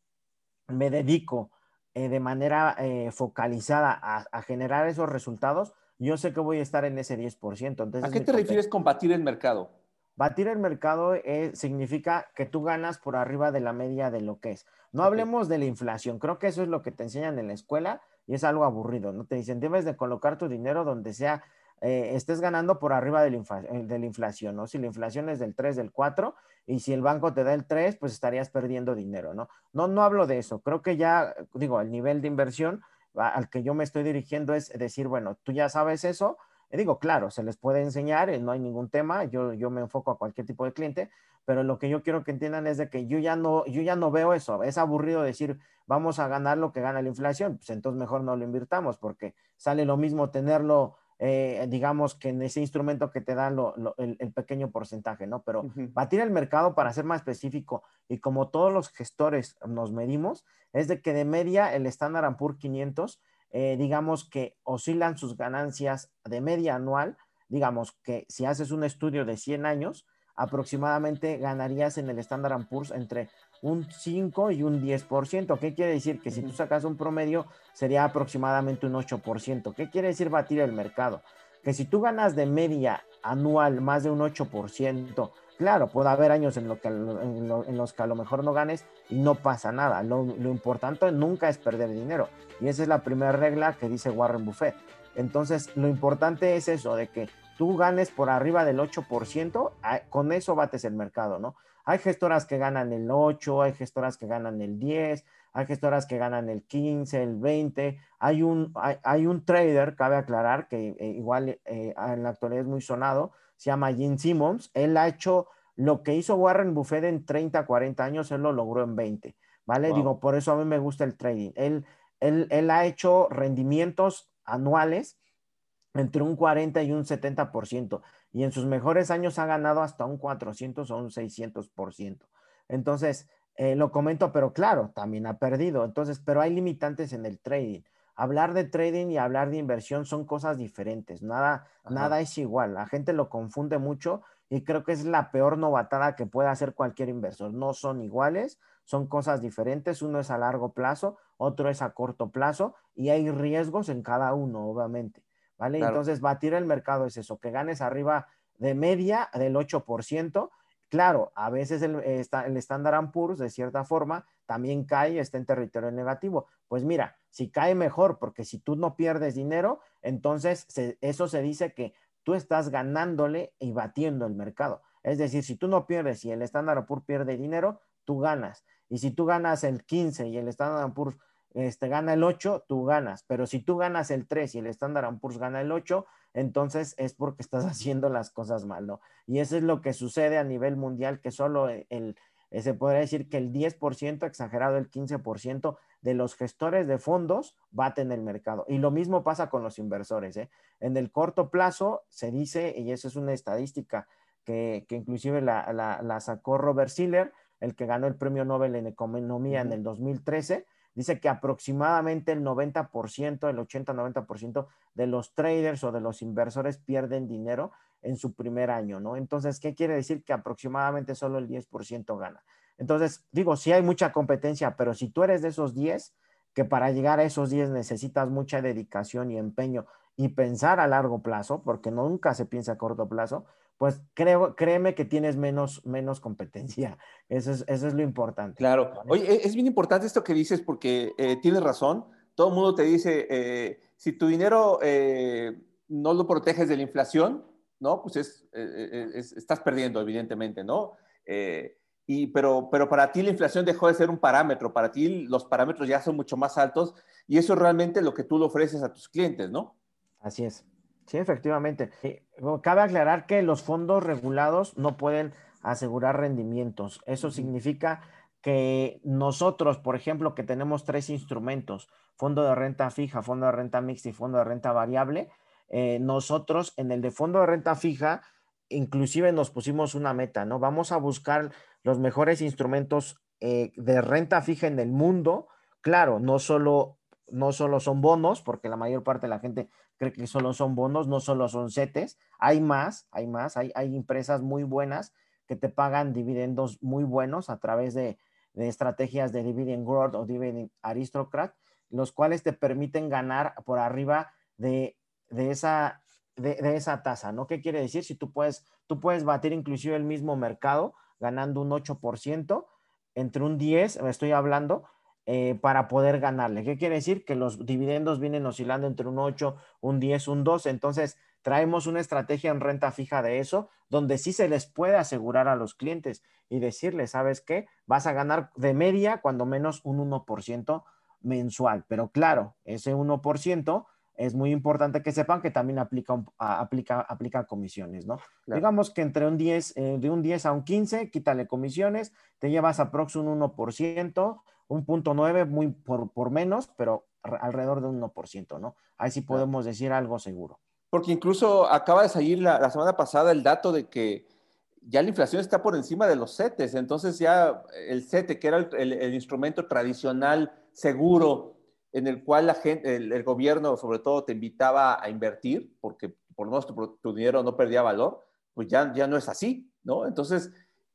C: me dedico eh, de manera eh, focalizada a, generar esos resultados, yo sé que voy a estar en ese 10%. Entonces,
B: ¿A qué te refieres con batir el mercado?
C: Batir el mercado eh, significa que tú ganas por arriba de la media de lo que es. No hablemos de la inflación, creo que eso es lo que te enseñan en la escuela y es algo aburrido, ¿no? Te dicen, debes de colocar tu dinero donde sea, eh, estés ganando por arriba de la, eh, de la, inflación, ¿no? Si la inflación es del 3, del 4, y si el banco te da el 3, pues estarías perdiendo dinero, ¿no? No, no hablo de eso, creo que ya, digo, el nivel de inversión al que yo me estoy dirigiendo es decir, bueno, tú ya sabes eso, digo, claro, se les puede enseñar, eh, no hay ningún tema, yo, yo me enfoco a cualquier tipo de cliente, pero lo que yo quiero que entiendan es de que yo ya no, yo ya no veo eso, es aburrido decir, vamos a ganar lo que gana la inflación, pues entonces mejor no lo invirtamos porque sale lo mismo tenerlo, eh, digamos que en ese instrumento que te da el, pequeño porcentaje, ¿no? Pero batir el mercado, para ser más específico, y como todos los gestores nos medimos, es de que de media el Standard Poor's 500 eh, digamos que oscilan sus ganancias de media anual, digamos que si haces un estudio de 100 años, aproximadamente ganarías en el Standard Poor's entre un 5 y un 10%. ¿Qué quiere decir? Que si tú sacas un promedio sería aproximadamente un 8%. ¿Qué quiere decir batir el mercado? Que si tú ganas de media anual más de un 8%, claro, puede haber años en, los que a lo mejor no ganes y no pasa nada. Lo, importante nunca es perder dinero. Y esa es la primera regla que dice Warren Buffett. Entonces, lo importante es eso, de que tú ganes por arriba del 8%, con eso bates el mercado, ¿no? Hay gestoras que ganan el 8, hay gestoras que ganan el 10, hay gestoras que ganan el 15, el 20. Hay un, hay, un trader, cabe aclarar, que eh, igual eh, en la actualidad es muy sonado, se llama Jim Simmons. Él ha hecho lo que hizo Warren Buffett en 30, 40 años, él lo logró en 20, ¿vale? Digo, por eso a mí me gusta el trading. Él, él, ha hecho rendimientos anuales entre un 40 y un 70%, y en sus mejores años ha ganado hasta un 400 o un 600%. Entonces, eh, lo comento, pero claro, también ha perdido. Entonces, pero hay limitantes en el trading. Hablar de trading y hablar de inversión son cosas diferentes. Nada, nada es igual. La gente lo confunde mucho y creo que es la peor novatada que puede hacer cualquier inversor. No son iguales, son cosas diferentes. Uno es a largo plazo, otro es a corto plazo y hay riesgos en cada uno, obviamente. ¿Vale? Entonces, batir el mercado es eso, que ganes arriba de media del 8%. Claro, a veces el, el Standard Poor's, de cierta forma, también cae y está en territorio negativo. Pues mira, si cae mejor, porque si tú no pierdes dinero, entonces eso se dice que tú estás ganándole y batiendo el mercado. Es decir, si tú no pierdes y el Standard Poor's pierde dinero, tú ganas. Y si tú ganas el 15 y el Standard Poor's este, gana el 8, tú ganas. Pero si tú ganas el 3 y el Standard Poor's gana el 8, entonces es porque estás haciendo las cosas mal, ¿no? Y eso es lo que sucede a nivel mundial, que solo el, eh, se podría decir que el 10%, exagerado el 15% de los gestores de fondos baten el mercado. Y lo mismo pasa con los inversores. ¿eh? En el corto plazo se dice, y eso es una estadística que, inclusive la, sacó Robert Siller, el que ganó el premio Nobel en Economía en el 2013, dice que aproximadamente el 90%, el 80-90% de los traders o de los inversores pierden dinero en su primer año, ¿no? Entonces, ¿qué quiere decir? Que aproximadamente solo el 10% gana. Entonces, digo, sí hay mucha competencia, pero si tú eres de esos 10, que para llegar a esos 10 necesitas mucha dedicación y empeño y pensar a largo plazo, porque nunca se piensa a corto plazo, pues creo, créeme que tienes menos, menos competencia. Eso es, eso es lo importante.
B: Claro. Oye, e, es bien importante esto que dices porque eh, tienes razón. Todo el mundo te dice, eh, si tu dinero eh, no lo proteges de la inflación, ¿no? Pues es, estás perdiendo, evidentemente, ¿no? y, pero, pero para ti la inflación dejó de ser un parámetro, para ti los parámetros ya son mucho más altos y eso es realmente lo que tú le ofreces a tus clientes, ¿no?
C: Así es. Sí, efectivamente. cabe aclarar que los fondos regulados no pueden asegurar rendimientos. Eso significa que nosotros, por ejemplo, que tenemos tres instrumentos, fondo de renta fija, fondo de renta mixta y fondo de renta variable, eh, nosotros en el de fondo de renta fija, inclusive nos pusimos una meta, ¿no? Vamos a buscar los mejores instrumentos eh, de renta fija en el mundo. Claro, no solo, no solo son bonos, porque la mayor parte de la gente cree que solo son bonos, no solo son CETES, hay más, hay más, hay, hay empresas muy buenas que te pagan dividendos muy buenos a través de, estrategias de dividend growth o dividend aristocrat, los cuales te permiten ganar por arriba de, esa, de, esa tasa, ¿no? ¿Qué quiere decir? Si tú puedes, tú puedes batir inclusive el mismo mercado ganando un 8%, entre un 10, me estoy hablando, eh, para poder ganarle. ¿Qué quiere decir? Que los dividendos vienen oscilando entre un 8, un 10, un 12. Entonces, traemos una estrategia en renta fija de eso, donde sí se les puede asegurar a los clientes y decirles, ¿sabes qué? Vas a ganar de media cuando menos un 1% mensual. Pero claro, ese 1% es muy importante que sepan que también aplica, aplica, aplica comisiones, ¿no? Digamos que entre un 10, eh, de un 10 a un 15, quítale comisiones, te llevas aproximadamente un 1%, un punto nueve muy por, por, menos, pero alrededor de un 1%, ¿no? Ahí sí podemos decir algo seguro.
B: Porque incluso acaba de salir la, semana pasada el dato de que ya la inflación está por encima de los CETES, entonces ya el CETE, que era el, instrumento tradicional seguro en el cual la gente, el, gobierno sobre todo te invitaba a invertir, porque por lo menos tu, tu, dinero no perdía valor, pues ya, ya no es así, ¿no? Entonces,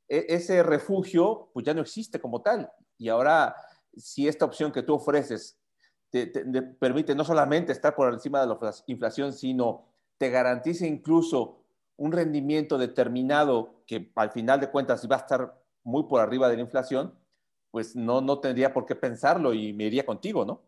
B: e, ese refugio pues ya no existe como tal. Y ahora, si esta opción que tú ofreces te, permite no solamente estar por encima de la inflación, sino te garantiza incluso un rendimiento determinado que al final de cuentas va a estar muy por arriba de la inflación, pues no, no tendría por qué pensarlo y me iría contigo, ¿no?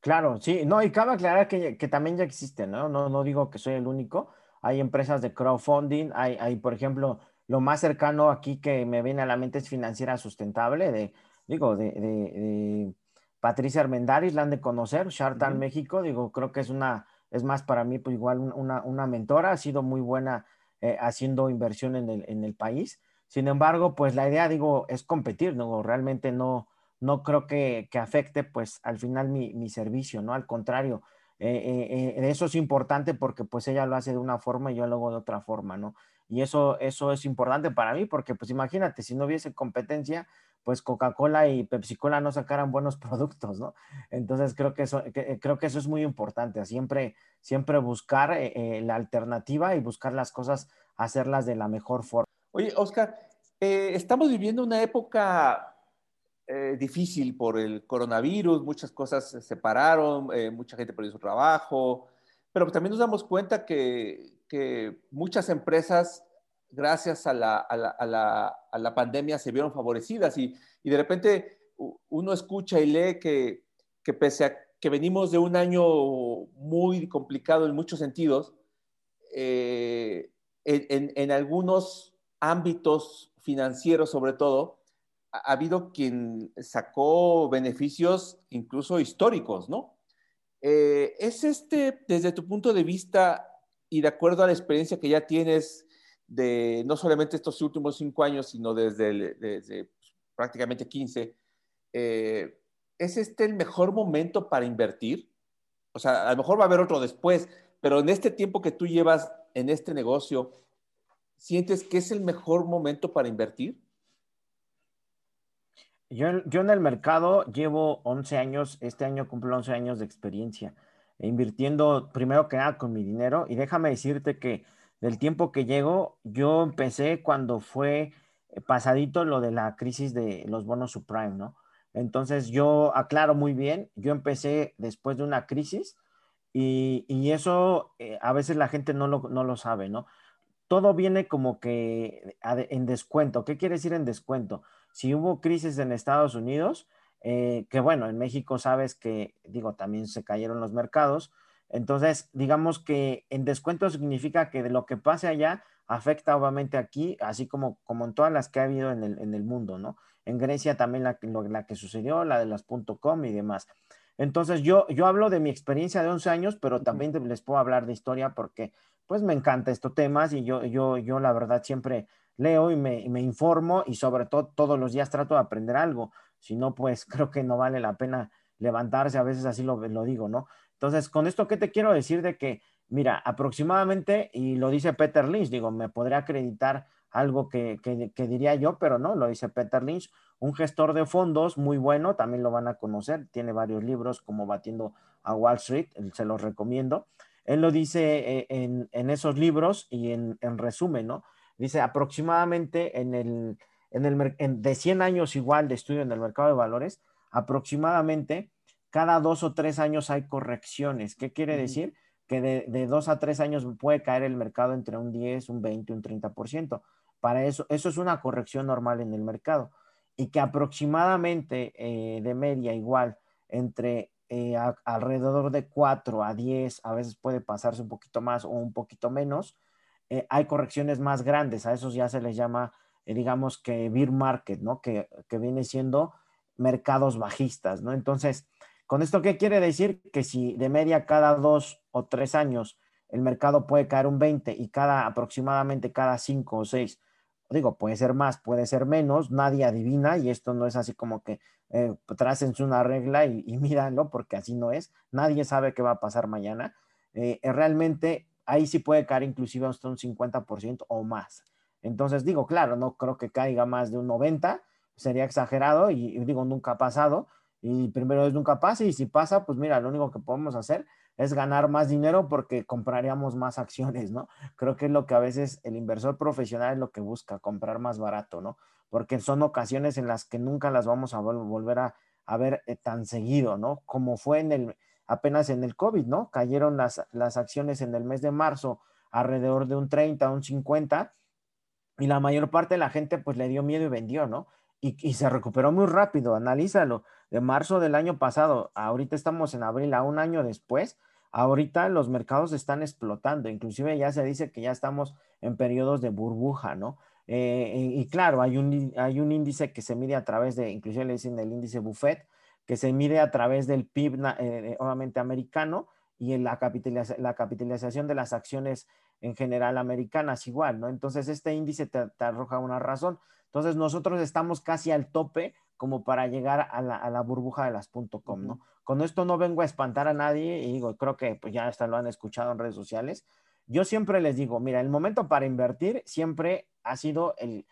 C: Claro, sí, no, y cabe aclarar que, que también ya existe, ¿no? ¿no? No digo que soy el único. Hay empresas de crowdfunding, hay, hay por ejemplo, lo más cercano aquí que me viene a la mente es financiera sustentable, de, digo, de, Patricia Armendaris, la han de conocer, Shartan México, digo, creo que es una, es más para mí, pues igual una, mentora, ha sido muy buena eh, haciendo inversión en el, en el país. Sin embargo, pues la idea, digo, es competir, ¿no? Realmente no, no creo que, afecte, pues, al final mi, servicio, ¿no? Al contrario, eh, eh, eso es importante porque, pues, ella lo hace de una forma y yo lo hago de otra forma, ¿no? Y eso, eso es importante para mí porque, pues imagínate, si no hubiese competencia, pues Coca-Cola y Pepsi-Cola no sacaran buenos productos, ¿no? Entonces creo que eso, eh, creo que eso es muy importante, siempre, siempre buscar eh, eh, la alternativa y buscar las cosas, hacerlas de la mejor forma.
B: Oye, Oscar, estamos viviendo una época difícil por el coronavirus, muchas cosas se separaron, mucha gente perdió su trabajo, pero también nos damos cuenta que, que muchas empresas, gracias a la, a la, a la, a la pandemia, se vieron favorecidas y, y, de repente uno escucha y lee que, que pese a que venimos de un año muy complicado en muchos sentidos, eh, en, en, algunos ámbitos financieros sobre todo, ha, habido quien sacó beneficios incluso históricos, ¿no? Eh, ¿Es este, desde tu punto de vista, y de acuerdo a la experiencia que ya tienes de no solamente estos últimos cinco años, sino desde, prácticamente 15, eh, ¿es este el mejor momento para invertir? O sea, a lo mejor va a haber otro después, pero en este tiempo que tú llevas en este negocio, ¿sientes que es el mejor momento para invertir?
C: Yo, yo en el mercado llevo 11 años, este año cumplo 11 años de experiencia invirtiendo primero que nada con mi dinero. Y déjame decirte que del tiempo que llego, yo empecé cuando fue eh, pasadito lo de la crisis de los bonos subprime, ¿no? Entonces yo aclaro muy bien, yo empecé después de una crisis Y, eso eh, a veces la gente no lo, no lo sabe, ¿no? Todo viene como que en descuento. ¿Qué quiere decir en descuento? Si hubo crisis en Estados Unidos, eh, que bueno, en México sabes que, digo, también se cayeron los mercados. Entonces, digamos que en descuento significa que de lo que pase allá afecta obviamente aquí, así como, como en todas las que ha habido en el, en el mundo, ¿no? En Grecia también la, la que sucedió, la de las .com y demás. Entonces, yo, yo hablo de mi experiencia de 11 años, pero también les puedo hablar de historia porque pues me encanta estos temas y yo, yo, yo la verdad siempre leo y me, informo y sobre todo todos los días trato de aprender algo. Si no, pues creo que no vale la pena levantarse, a veces así lo, digo, ¿no? Entonces, con esto, ¿qué te quiero decir de que, mira, aproximadamente, y lo dice Peter Lynch, digo, me podría acreditar algo que, que, diría yo, pero no, lo dice Peter Lynch, un gestor de fondos muy bueno, también lo van a conocer, tiene varios libros como Batiendo a Wall Street, se los recomiendo. Él lo dice eh, en, en esos libros y en, en, resumen, ¿no? Dice aproximadamente en el, en el de 100 años igual de estudio en el mercado de valores, aproximadamente cada dos o tres años hay correcciones. ¿Qué quiere decir? Que de, de, dos a tres años puede caer el mercado entre un 10, un 20, un 30%. Para eso, eso es una corrección normal en el mercado. Y que aproximadamente eh, de media igual entre eh, alrededor de 4 a 10, a veces puede pasarse un poquito más o un poquito menos, eh, hay correcciones más grandes, a esos ya se les llama, digamos que beer market, ¿no? Que, que viene siendo mercados bajistas, ¿no? Entonces, ¿Con esto qué quiere decir? Que si de media cada dos o tres años el mercado puede caer un 20 y cada aproximadamente cada cinco o seis, digo, puede ser más, puede ser menos, nadie adivina y esto no es así como que eh, una regla y, y míranlo porque así no es, nadie sabe qué va a pasar mañana. Eh, eh, realmente ahí sí puede caer inclusive hasta un 50% o más. Entonces digo, claro, no creo que caiga más de un 90, sería exagerado y digo, nunca ha pasado, y primero es nunca pase y si pasa, pues mira, lo único que podemos hacer es ganar más dinero porque compraríamos más acciones, ¿no? Creo que es lo que a veces el inversor profesional es lo que busca, comprar más barato, ¿no? Porque son ocasiones en las que nunca las vamos a volver a, ver eh, tan seguido, ¿no? Como fue en el, apenas en el COVID, ¿no? Cayeron las, las acciones en el mes de marzo alrededor de un 30, un 50 y la mayor parte de la gente pues le dio miedo y vendió, ¿no? y, se recuperó muy rápido, analízalo, de marzo del año pasado, ahorita estamos en abril, a un año después, ahorita los mercados están explotando, inclusive ya se dice que ya estamos en periodos de burbuja, ¿no? Eh, y, claro, hay un, hay un índice que se mide a través de, inclusive le dicen el índice Buffett, que se mide a través del PIB, eh, eh, obviamente americano, y en la, la capitalización de las acciones en general americanas igual, ¿no? Entonces, este índice te arroja una razón. Entonces nosotros estamos casi al tope como para llegar a la, burbuja de las .com, ¿no? Con esto no vengo a espantar a nadie y digo, creo que pues ya hasta lo han escuchado en redes sociales. Yo siempre les digo, mira, el momento para invertir siempre ha sido el,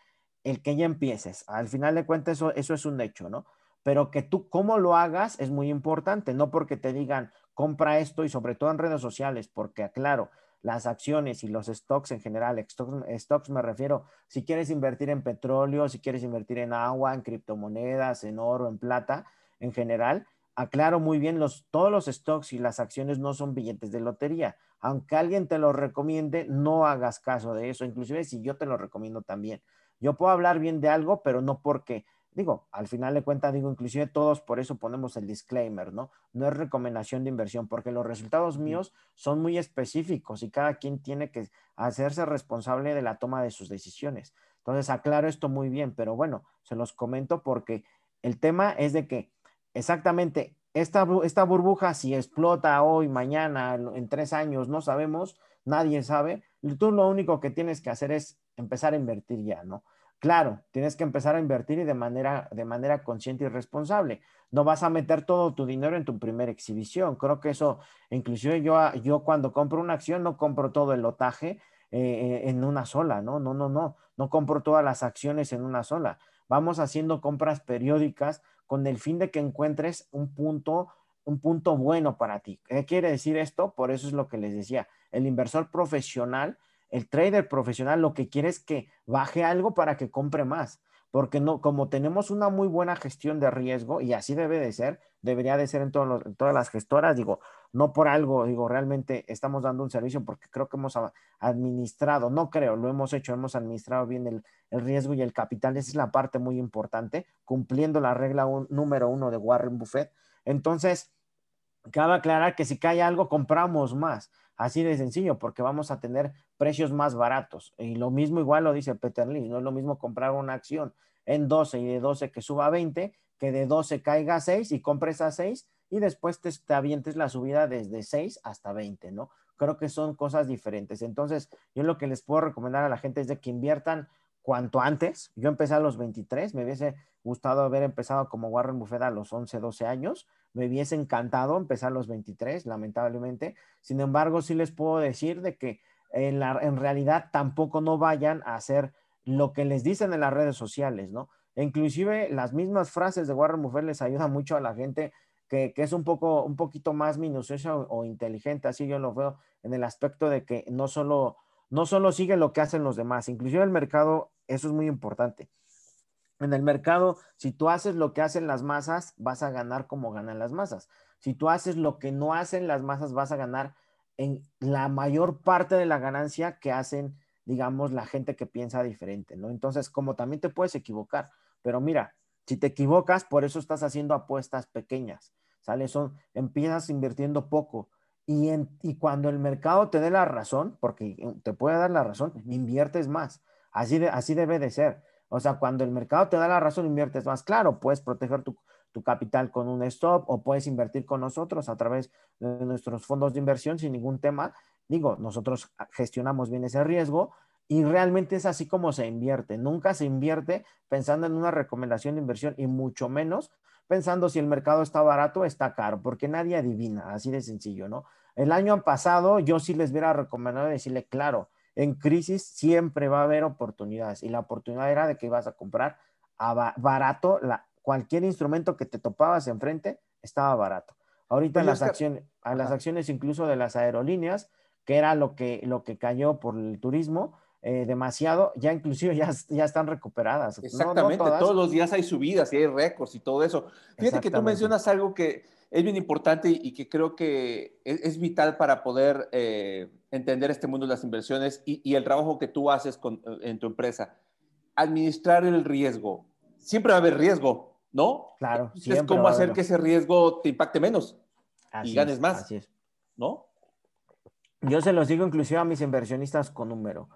C: el que ya empieces. Al final de cuentas eso, eso es un hecho, ¿no? Pero que tú cómo lo hagas es muy importante, no porque te digan, compra esto y sobre todo en redes sociales, porque aclaro, las acciones y los stocks en general. Stocks, me refiero, si quieres invertir en petróleo, si quieres invertir en agua, en criptomonedas, en oro, en plata, en general, aclaro muy bien, los, todos los stocks y las acciones no son billetes de lotería. Aunque alguien te lo recomiende, no hagas caso de eso. Inclusive si yo te lo recomiendo también. Yo puedo hablar bien de algo, pero no porque digo, al final de cuentas, digo, inclusive todos por eso ponemos el disclaimer, ¿no? No es recomendación de inversión, porque los resultados míos son muy específicos y cada quien tiene que hacerse responsable de la toma de sus decisiones. Entonces, aclaro esto muy bien, pero bueno, se los comento porque el tema es de que exactamente esta, esta burbuja, si explota hoy, mañana, en tres años, no sabemos, nadie sabe, tú lo único que tienes que hacer es empezar a invertir ya, ¿no? Claro, tienes que empezar a invertir y de manera, de manera consciente y responsable. No vas a meter todo tu dinero en tu primera exhibición. Creo que eso, inclusive yo, yo cuando compro una acción no compro todo el lotaje eh, en una sola, ¿no? No, no, no. No compro todas las acciones en una sola. Vamos haciendo compras periódicas con el fin de que encuentres un punto, un punto bueno para ti. ¿Qué quiere decir esto? Por eso es lo que les decía. El inversor profesional el trader profesional lo que quiere es que baje algo para que compre más. porque no, como tenemos una muy buena gestión de riesgo, y así debe de ser, debería de ser en, todas las gestoras, digo, no por algo, digo, realmente estamos dando un servicio porque creo que hemos administrado, no creo, lo hemos hecho, hemos administrado bien el, riesgo y el capital, esa es la parte muy importante, cumpliendo la regla número uno de Warren Buffett. Entonces, cabe aclarar que si cae algo, compramos más. Así de sencillo, porque vamos a tener precios más baratos. Y lo mismo igual lo dice Peter Lee, no es lo mismo comprar una acción en 12 y de 12 que suba a 20, que de 12 caiga a 6 y compres a 6 y después te, te avientes la subida desde 6 hasta 20, ¿no? Creo que son cosas diferentes. Entonces, yo lo que les puedo recomendar a la gente es de que inviertan cuanto antes. Yo empecé a los 23, me hubiese gustado haber empezado como Warren Buffett a los 11, 12 años. Me hubiese encantado empezar los 23, lamentablemente. Sin embargo, sí les puedo decir de que en, la, en realidad tampoco no vayan a hacer lo que les dicen en las redes sociales, ¿no? Inclusive las mismas frases de Warren Buffett les ayudan mucho a la gente que, es un poco, un poquito más minuciosa o, o, inteligente, así yo lo veo en el aspecto de que no solo, no solo sigue lo que hacen los demás, inclusive el mercado eso es muy importante. En el mercado, si tú haces lo que hacen las masas, vas a ganar como ganan las masas. Si tú haces lo que no hacen las masas, vas a ganar en la mayor parte de la ganancia que hacen, digamos, la gente que piensa diferente, ¿no? Entonces, como también te puedes equivocar, pero mira, si te equivocas, por eso estás haciendo apuestas pequeñas, ¿sale? Son, empiezas invirtiendo poco y, y cuando el mercado te dé la razón, porque te puede dar la razón, inviertes más. Así, así debe de ser. O sea, cuando el mercado te da la razón, inviertes más. Claro, puedes proteger tu, capital con un stop o puedes invertir con nosotros a través de nuestros fondos de inversión sin ningún tema. Digo, nosotros gestionamos bien ese riesgo y realmente es así como se invierte. Nunca se invierte pensando en una recomendación de inversión y mucho menos pensando si el mercado está barato o está caro, porque nadie adivina, así de sencillo, ¿no? El año pasado yo sí les hubiera recomendado decirle, claro, en crisis siempre va a haber oportunidades y la oportunidad era de que ibas a comprar a barato, la, cualquier instrumento que te topabas enfrente estaba barato. Ahorita las, acciones, a las acciones incluso de las aerolíneas, que era lo que, lo que cayó por el turismo, eh, demasiado, ya inclusive ya, ya están recuperadas.
B: Exactamente, todos los días hay subidas y hay récords y todo eso. Fíjate que tú mencionas algo que es bien importante y que creo que es, vital para poder eh, entender este mundo de las inversiones y, el trabajo que tú haces en tu empresa. Administrar el riesgo. Siempre va a haber riesgo, ¿no?
C: Claro.
B: Es cómo hacer que ese riesgo te impacte menos y ganes más. Así es. ¿No?
C: Yo se los digo inclusive a mis inversionistas con número.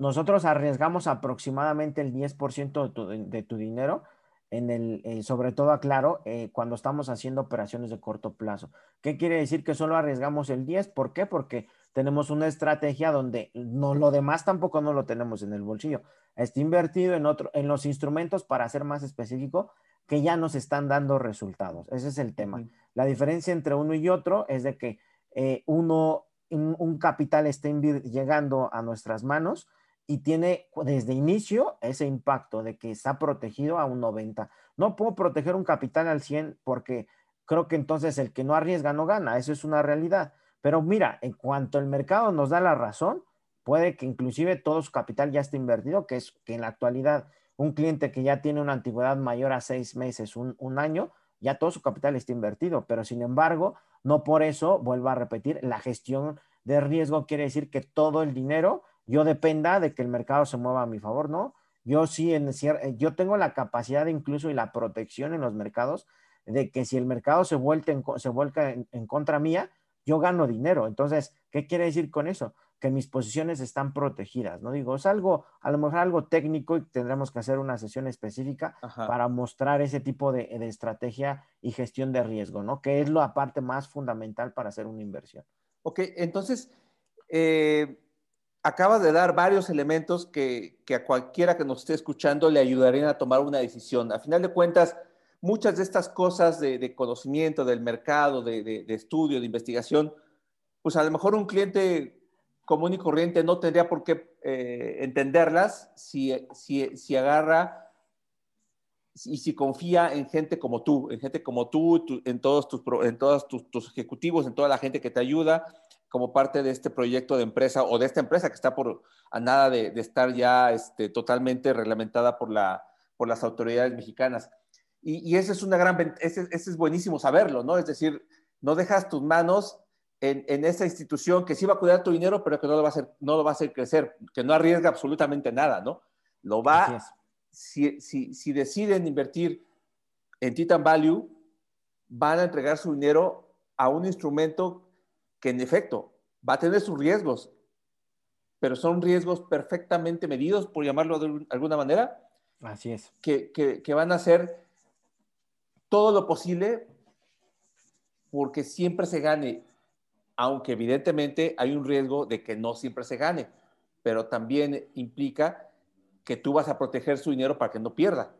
C: Nosotros arriesgamos aproximadamente el 10% de tu, de tu dinero en el, eh, sobre todo aclaro, eh, cuando estamos haciendo operaciones de corto plazo. ¿Qué quiere decir que solo arriesgamos el 10? ¿Por qué? Porque tenemos una estrategia donde no lo demás tampoco no lo tenemos en el bolsillo. Está invertido en otro, en los instrumentos para ser más específico que ya nos están dando resultados. Ese es el tema. La diferencia entre uno y otro es de que eh, uno, un, un capital está llegando a nuestras manos y tiene desde inicio ese impacto de que está protegido a un 90. No puedo proteger un capital al 100 porque creo que entonces el que no arriesga no gana, eso es una realidad. Pero mira, en cuanto el mercado nos da la razón, puede que inclusive todo su capital ya esté invertido, que es que en la actualidad un cliente que ya tiene una antigüedad mayor a seis meses, un, un año, ya todo su capital está invertido, pero sin embargo, no por eso, vuelvo a repetir, la gestión de riesgo quiere decir que todo el dinero yo dependa de que el mercado se mueva a mi favor, ¿no? Yo sí, en eh, yo tengo la capacidad incluso y la protección en los mercados de que si el mercado se, vuelta se vuelca en, contra mía, yo gano dinero. Entonces, ¿qué quiere decir con eso? Que mis posiciones están protegidas, ¿no? Digo, es algo, a lo mejor algo técnico y tendremos que hacer una sesión específica para mostrar ese tipo de, de, estrategia y gestión de riesgo, ¿no? Que es la parte más fundamental para hacer una inversión.
B: Ok, entonces, eh, acabas de dar varios elementos que, a cualquiera que nos esté escuchando le ayudarían a tomar una decisión. A final de cuentas, muchas de estas cosas de, conocimiento del mercado, de, estudio, de investigación, pues a lo mejor un cliente común y corriente no tendría por qué eh, entenderlas si, si, agarra y si confía en gente como tú, en gente como tú, en todos, tus, en todos tus, ejecutivos, en toda la gente que te ayuda, como parte de este proyecto de empresa o de esta empresa que está por a nada de, estar ya este, totalmente reglamentada por la, por las autoridades mexicanas. Y, ese es una gran, ese, es buenísimo saberlo, ¿no? Es decir, no dejas tus manos en, en, esa institución que sí va a cuidar tu dinero, pero que no lo va a hacer, no lo va a hacer crecer, que no arriesga absolutamente nada, ¿no? Lo va, si, si, si deciden invertir en Titan Value, van a entregar su dinero a un instrumento que en efecto va a tener sus riesgos, pero son riesgos perfectamente medidos, por llamarlo de alguna manera.
C: Así es.
B: Que, que, van a hacer todo lo posible porque siempre se gane, aunque evidentemente hay un riesgo de que no siempre se gane, pero también implica que tú vas a proteger su dinero para que no pierda.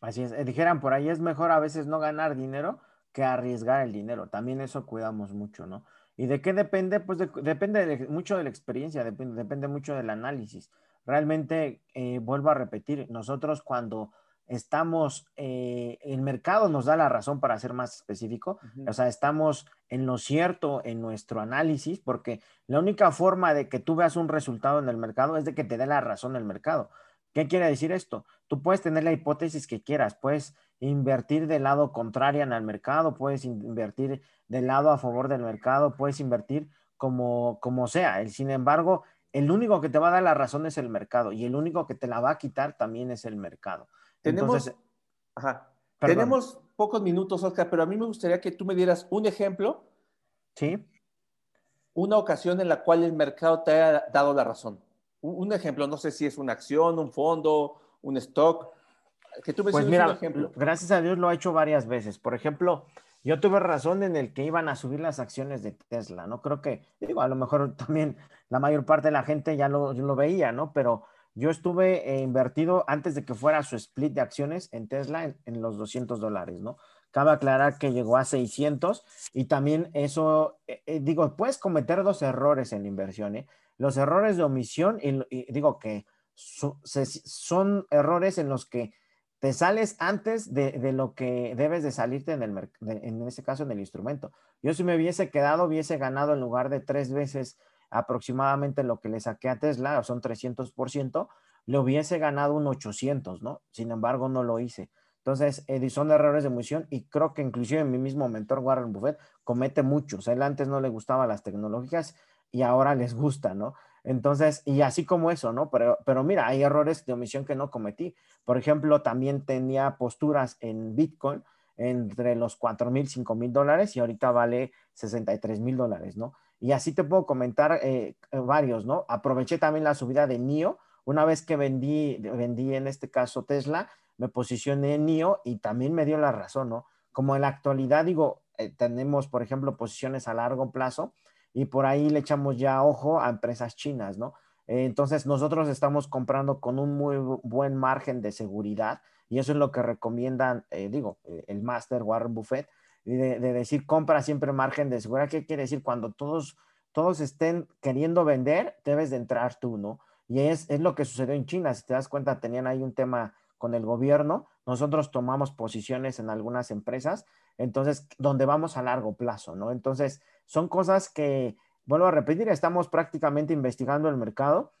C: Así es, eh, dijeran por ahí, es mejor a veces no ganar dinero que arriesgar el dinero. También eso cuidamos mucho, ¿no? ¿Y de qué depende? Pues depende mucho de la experiencia, depende, mucho del análisis. Realmente, eh, vuelvo a repetir, nosotros cuando estamos, eh, el mercado nos da la razón para ser más específico, o sea, estamos en lo cierto en nuestro análisis, porque la única forma de que tú veas un resultado en el mercado es de que te dé la razón el mercado. ¿Qué quiere decir esto? Tú puedes tener la hipótesis que quieras, puedes invertir del lado contrario en el mercado, puedes invertir del lado a favor del mercado, puedes invertir como, como sea. Sin embargo, el único que te va a dar la razón es el mercado y el único que te la va a quitar también es el mercado.
B: Tenemos, tenemos pocos minutos, Oscar, pero a mí me gustaría que tú me dieras un ejemplo.
C: Sí.
B: Una ocasión en la cual el mercado te haya dado la razón. Un, ejemplo, no sé si es una acción, un fondo, un stock.
C: Que tú me pues mira, un ejemplo. Gracias a Dios lo ha hecho varias veces. Por ejemplo, yo tuve razón en el que iban a subir las acciones de Tesla, ¿no? Creo que, digo, a lo mejor también la mayor parte de la gente ya lo, lo veía, ¿no? Pero yo estuve eh, invertido antes de que fuera su split de acciones en Tesla en, los 200 dólares, ¿no? Cabe aclarar que llegó a 600 y también eso, eh, eh, digo, puedes cometer dos errores en la inversión, ¿eh? Los errores de omisión y, digo que son errores en los que te sales antes de, lo que debes de salirte en, el, en este caso en el instrumento. Yo si me hubiese quedado, hubiese ganado en lugar de tres veces aproximadamente lo que le saqué a Tesla, son 300%, le hubiese ganado un 800, ¿no? Sin embargo, no lo hice. Entonces, son errores de emisión y creo que inclusive mi mismo mentor Warren Buffett comete muchos. Él antes no le gustaban las tecnológicas y ahora les gusta, ¿no? Entonces, y así como eso, ¿no? Pero, pero mira, hay errores de omisión que no cometí. Por ejemplo, también tenía posturas en Bitcoin entre los 4 mil, 5 mil dólares y ahorita vale 63 mil dólares, ¿no? Y así te puedo comentar eh, varios, ¿no? Aproveché también la subida de NIO. Una vez que vendí, vendí en este caso Tesla, me posicioné en NIO y también me dio la razón, ¿no? Como en la actualidad, digo, eh, tenemos, por ejemplo, posiciones a largo plazo y por ahí le echamos ya ojo a empresas chinas, ¿no? entonces nosotros estamos comprando con un muy buen margen de seguridad y eso es lo que recomiendan, eh, digo, eh, el Master Warren Buffett, de, decir compra siempre margen de seguridad. ¿Qué quiere decir? Cuando todos, todos estén queriendo vender, debes de entrar tú, ¿no? Y es, es lo que sucedió en China. Si te das cuenta, tenían ahí un tema con el gobierno. Nosotros tomamos posiciones en algunas empresas, entonces, donde vamos a largo plazo, ¿no? Entonces, son cosas que, vuelvo a repetir, estamos prácticamente investigando el mercado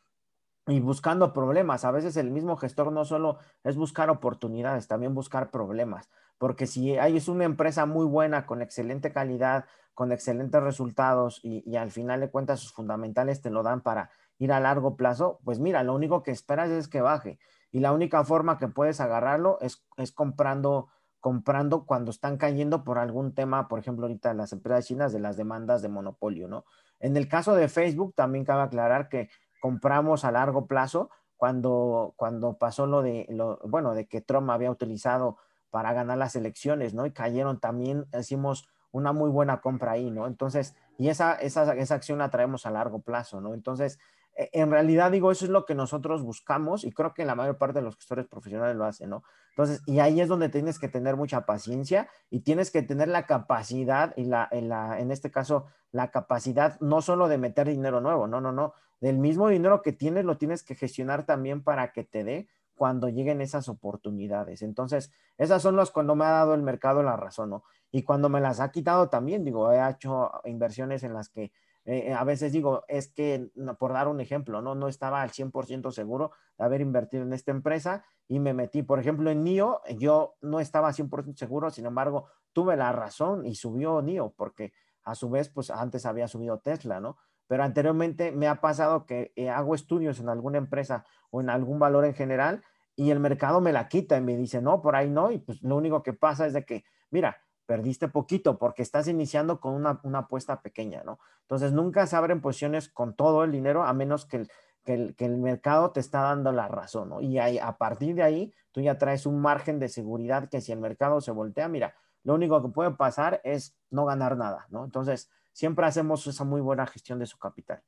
C: y buscando problemas. A veces el mismo gestor no solo es buscar oportunidades, también buscar problemas, porque si hay es una empresa muy buena, con excelente calidad, con excelentes resultados y, al final de cuentas sus fundamentales te lo dan para ir a largo plazo, pues mira, lo único que esperas es que baje y la única forma que puedes agarrarlo es, es comprando comprando cuando están cayendo por algún tema, por ejemplo, ahorita las empresas chinas de las demandas de monopolio, ¿no? En el caso de Facebook, también cabe aclarar que compramos a largo plazo cuando, cuando pasó lo de, lo, bueno, de que Trump había utilizado para ganar las elecciones, ¿no? Y cayeron también, hicimos una muy buena compra ahí, ¿no? Entonces, y esa, esa, esa acción la traemos a largo plazo, ¿no? Entonces, en realidad digo, eso es lo que nosotros buscamos y creo que la mayor parte de los gestores profesionales lo hacen, ¿no? Entonces, y ahí es donde tienes que tener mucha paciencia y tienes que tener la capacidad y la, en, en este caso, la capacidad no solo de meter dinero nuevo, no, no, no, del mismo dinero que tienes lo tienes que gestionar también para que te dé cuando lleguen esas oportunidades. Entonces, esas son las cuando me ha dado el mercado la razón, ¿no? Y cuando me las ha quitado también, digo, he hecho inversiones en las que eh, a veces digo, es que, por dar un ejemplo, ¿no? No estaba al 100% seguro de haber invertido en esta empresa y me metí. Por ejemplo, en NIO yo no estaba 100% seguro, sin embargo, tuve la razón y subió NIO porque a su vez, pues antes había subido Tesla, ¿no? Pero anteriormente me ha pasado que eh, hago estudios en alguna empresa o en algún valor en general y el mercado me la quita y me dice, no, por ahí no, y pues lo único que pasa es de que, mira, perdiste poquito porque estás iniciando con una, apuesta pequeña, ¿no? Entonces nunca se abren posiciones con todo el dinero a menos que el, que el, mercado te está dando la razón, ¿no? Y ahí, a partir de ahí, tú ya traes un margen de seguridad que si el mercado se voltea, mira, lo único que puede pasar es no ganar nada, ¿no? Entonces, siempre hacemos esa muy buena gestión de su capital.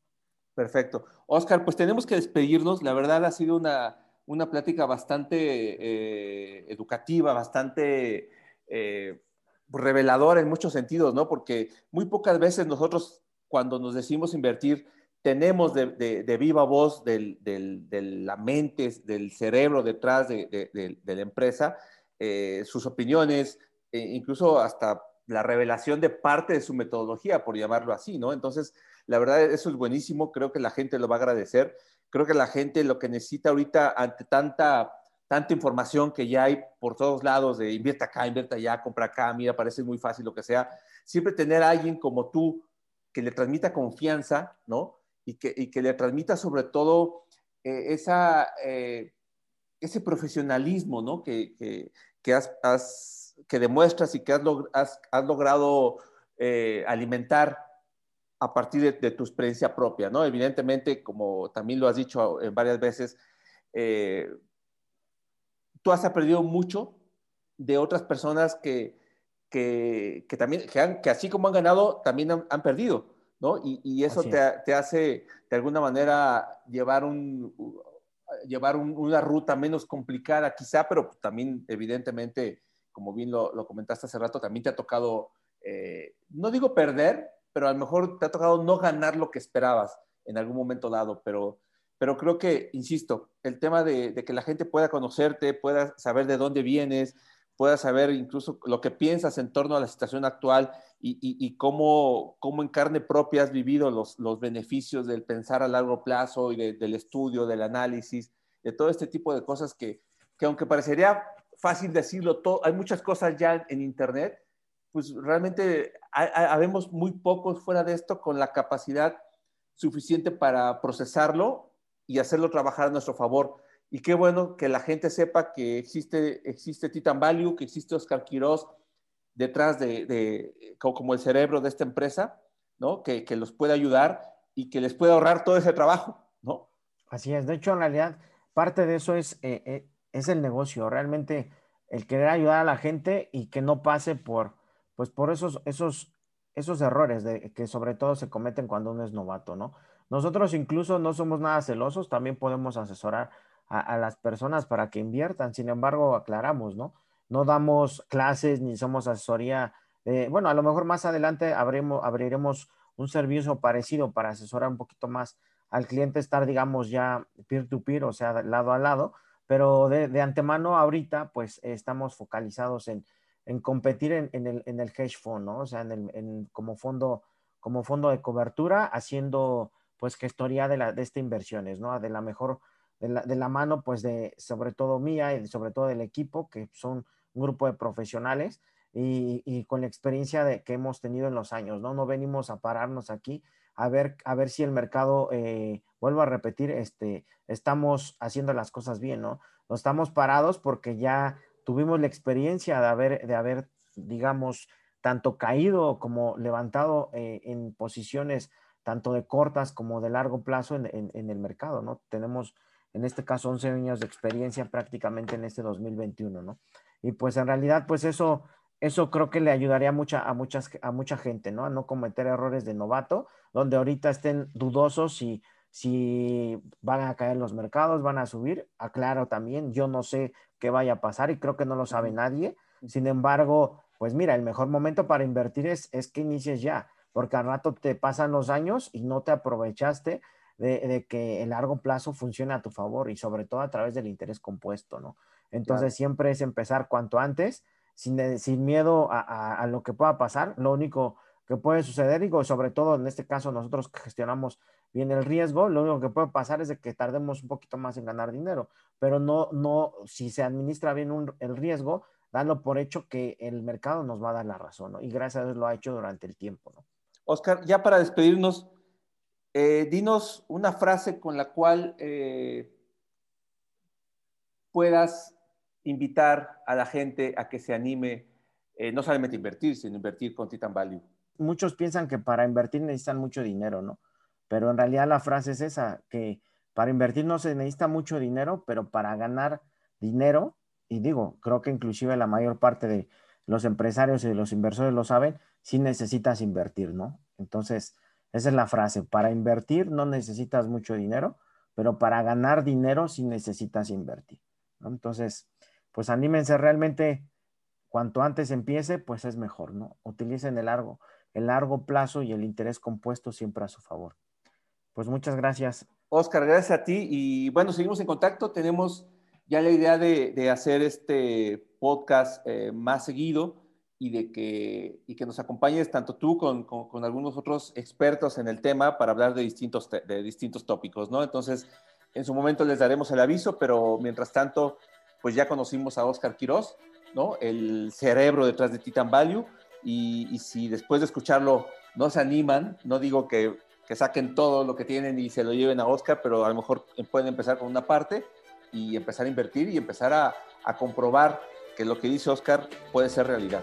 B: Perfecto. Oscar, pues tenemos que despedirnos. La verdad ha sido una, una plática bastante eh, educativa, bastante eh, reveladora en muchos sentidos, ¿no? Porque muy pocas veces nosotros, cuando nos decimos invertir, tenemos de, viva voz de la mente, del cerebro detrás de, la empresa, eh, sus opiniones, e incluso hasta la revelación de parte de su metodología, por llamarlo así, ¿no? Entonces, la verdad, eso es buenísimo, creo que la gente lo va a agradecer, creo que la gente lo que necesita ahorita ante tanta, tanta información que ya hay por todos lados, de invierta acá, invierta allá, compra acá, mira, parece muy fácil lo que sea, siempre tener a alguien como tú que le transmita confianza, ¿no? Y que, y que le transmita sobre todo eh, esa, eh, ese profesionalismo, ¿no? Que, que, que has, has demuestras y que has, has, logrado eh, alimentar a partir de, tu experiencia propia, ¿no? Evidentemente, como también lo has dicho varias veces, eh, tú has aprendido mucho de otras personas que, que, que también, que, han, que, así como han ganado, también han, perdido, ¿no? Y, y eso te, te, hace, de alguna manera, llevar, un, llevar una ruta menos complicada, quizá, pero también, evidentemente, como bien lo, comentaste hace rato, también te ha tocado, eh, no digo perder, pero a lo mejor te ha tocado no ganar lo que esperabas en algún momento dado, pero, pero creo que, insisto, el tema de, que la gente pueda conocerte, pueda saber de dónde vienes, pueda saber incluso lo que piensas en torno a la situación actual y, cómo, cómo, en carne propia has vivido los, los beneficios del pensar a largo plazo y del estudio, del análisis, de todo este tipo de cosas que, que aunque parecería fácil decirlo, todo, hay muchas cosas ya en Internet, pues realmente habemos muy pocos fuera de esto con la capacidad suficiente para procesarlo y hacerlo trabajar a nuestro favor. Y qué bueno que la gente sepa que existe, existe Titan Value, que existe Oscar Quiroz detrás de, de como el cerebro de esta empresa, ¿no? Que, que, los puede ayudar y que les puede ahorrar todo ese trabajo, ¿no?
C: Así es. De hecho, en realidad, parte de eso es eh, eh, es el negocio, realmente el querer ayudar a la gente y que no pase por, pues por esos, esos, esos errores de, que sobre todo se cometen cuando uno es novato, ¿no? Nosotros incluso no somos nada celosos, también podemos asesorar a, las personas para que inviertan, sin embargo, aclaramos, ¿no? No damos clases ni somos asesoría, bueno, a lo mejor más adelante abriremos un servicio parecido para asesorar un poquito más al cliente, estar, digamos, ya peer to -peer, o sea, lado a lado, pero de, antemano ahorita pues estamos focalizados en, competir en, el, en, el, hedge fund, ¿no? O sea, en como, fondo, como fondo de cobertura, haciendo pues gestoría de, la, de estas inversiones, ¿no? De la mejor, de la, mano pues de sobre todo mía y sobre todo del equipo, que son un grupo de profesionales y, con la experiencia de, que hemos tenido en los años, ¿no? No venimos a pararnos aquí a ver, a ver si el mercado... Eh, vuelvo a repetir, este, estamos haciendo las cosas bien, ¿no? No estamos parados porque ya tuvimos la experiencia de haber, de haber digamos, tanto caído como levantado eh, en posiciones tanto de cortas como de largo plazo en, el mercado, ¿no? Tenemos en este caso 11 años de experiencia prácticamente en este 2021, ¿no? Y pues en realidad, pues eso, eso creo que le ayudaría mucha, a, muchas, a mucha gente, ¿no? A no cometer errores de novato, donde ahorita estén dudosos y si van a caer los mercados, van a subir. Aclaro también, yo no sé qué vaya a pasar y creo que no lo sabe nadie. Sin embargo, pues mira, el mejor momento para invertir es, es que inicies ya, porque al rato te pasan los años y no te aprovechaste de, que el largo plazo funcione a tu favor y sobre todo a través del interés compuesto, ¿no? Entonces siempre es empezar cuanto antes, sin, sin miedo a, a, lo que pueda pasar. Lo único que puede suceder, digo, sobre todo en este caso nosotros que gestionamos bien el riesgo, lo único que puede pasar es de que tardemos un poquito más en ganar dinero, pero no, no, si se administra bien el riesgo, dando por hecho que el mercado nos va a dar la razón, ¿no? Y gracias a Dios lo ha hecho durante el tiempo, ¿no?
B: Oscar, ya para despedirnos, eh, dinos una frase con la cual eh, puedas invitar a la gente a que se anime, eh, no solamente invertir, sino invertir con Titan Value
C: muchos piensan que para invertir necesitan mucho dinero, ¿no? Pero en realidad la frase es esa, que para invertir no se necesita mucho dinero, pero para ganar dinero, y digo, creo que inclusive la mayor parte de los empresarios y de los inversores lo saben, sí necesitas invertir, ¿no? Entonces, esa es la frase, para invertir no necesitas mucho dinero, pero para ganar dinero sí necesitas invertir. Entonces, pues anímense realmente, cuanto antes empiece, pues es mejor, ¿no? Utilicen el largo, el largo plazo y el interés compuesto siempre a su favor. Pues muchas gracias.
B: Oscar, gracias a ti. Y bueno, seguimos en contacto. Tenemos ya la idea de, hacer este podcast eh, más seguido y de que, y que nos acompañes tanto tú con, con, algunos otros expertos en el tema para hablar de distintos, de distintos tópicos, ¿no? Entonces, en su momento les daremos el aviso, pero mientras tanto, pues ya conocimos a Oscar Quiroz, ¿no? El cerebro detrás de Titan Value y, si después de escucharlo no se animan, no digo que, que, saquen todo lo que tienen y se lo lleven a Oscar, pero a lo mejor pueden empezar con una parte y empezar a invertir y empezar a, a comprobar que lo que dice Oscar puede ser realidad.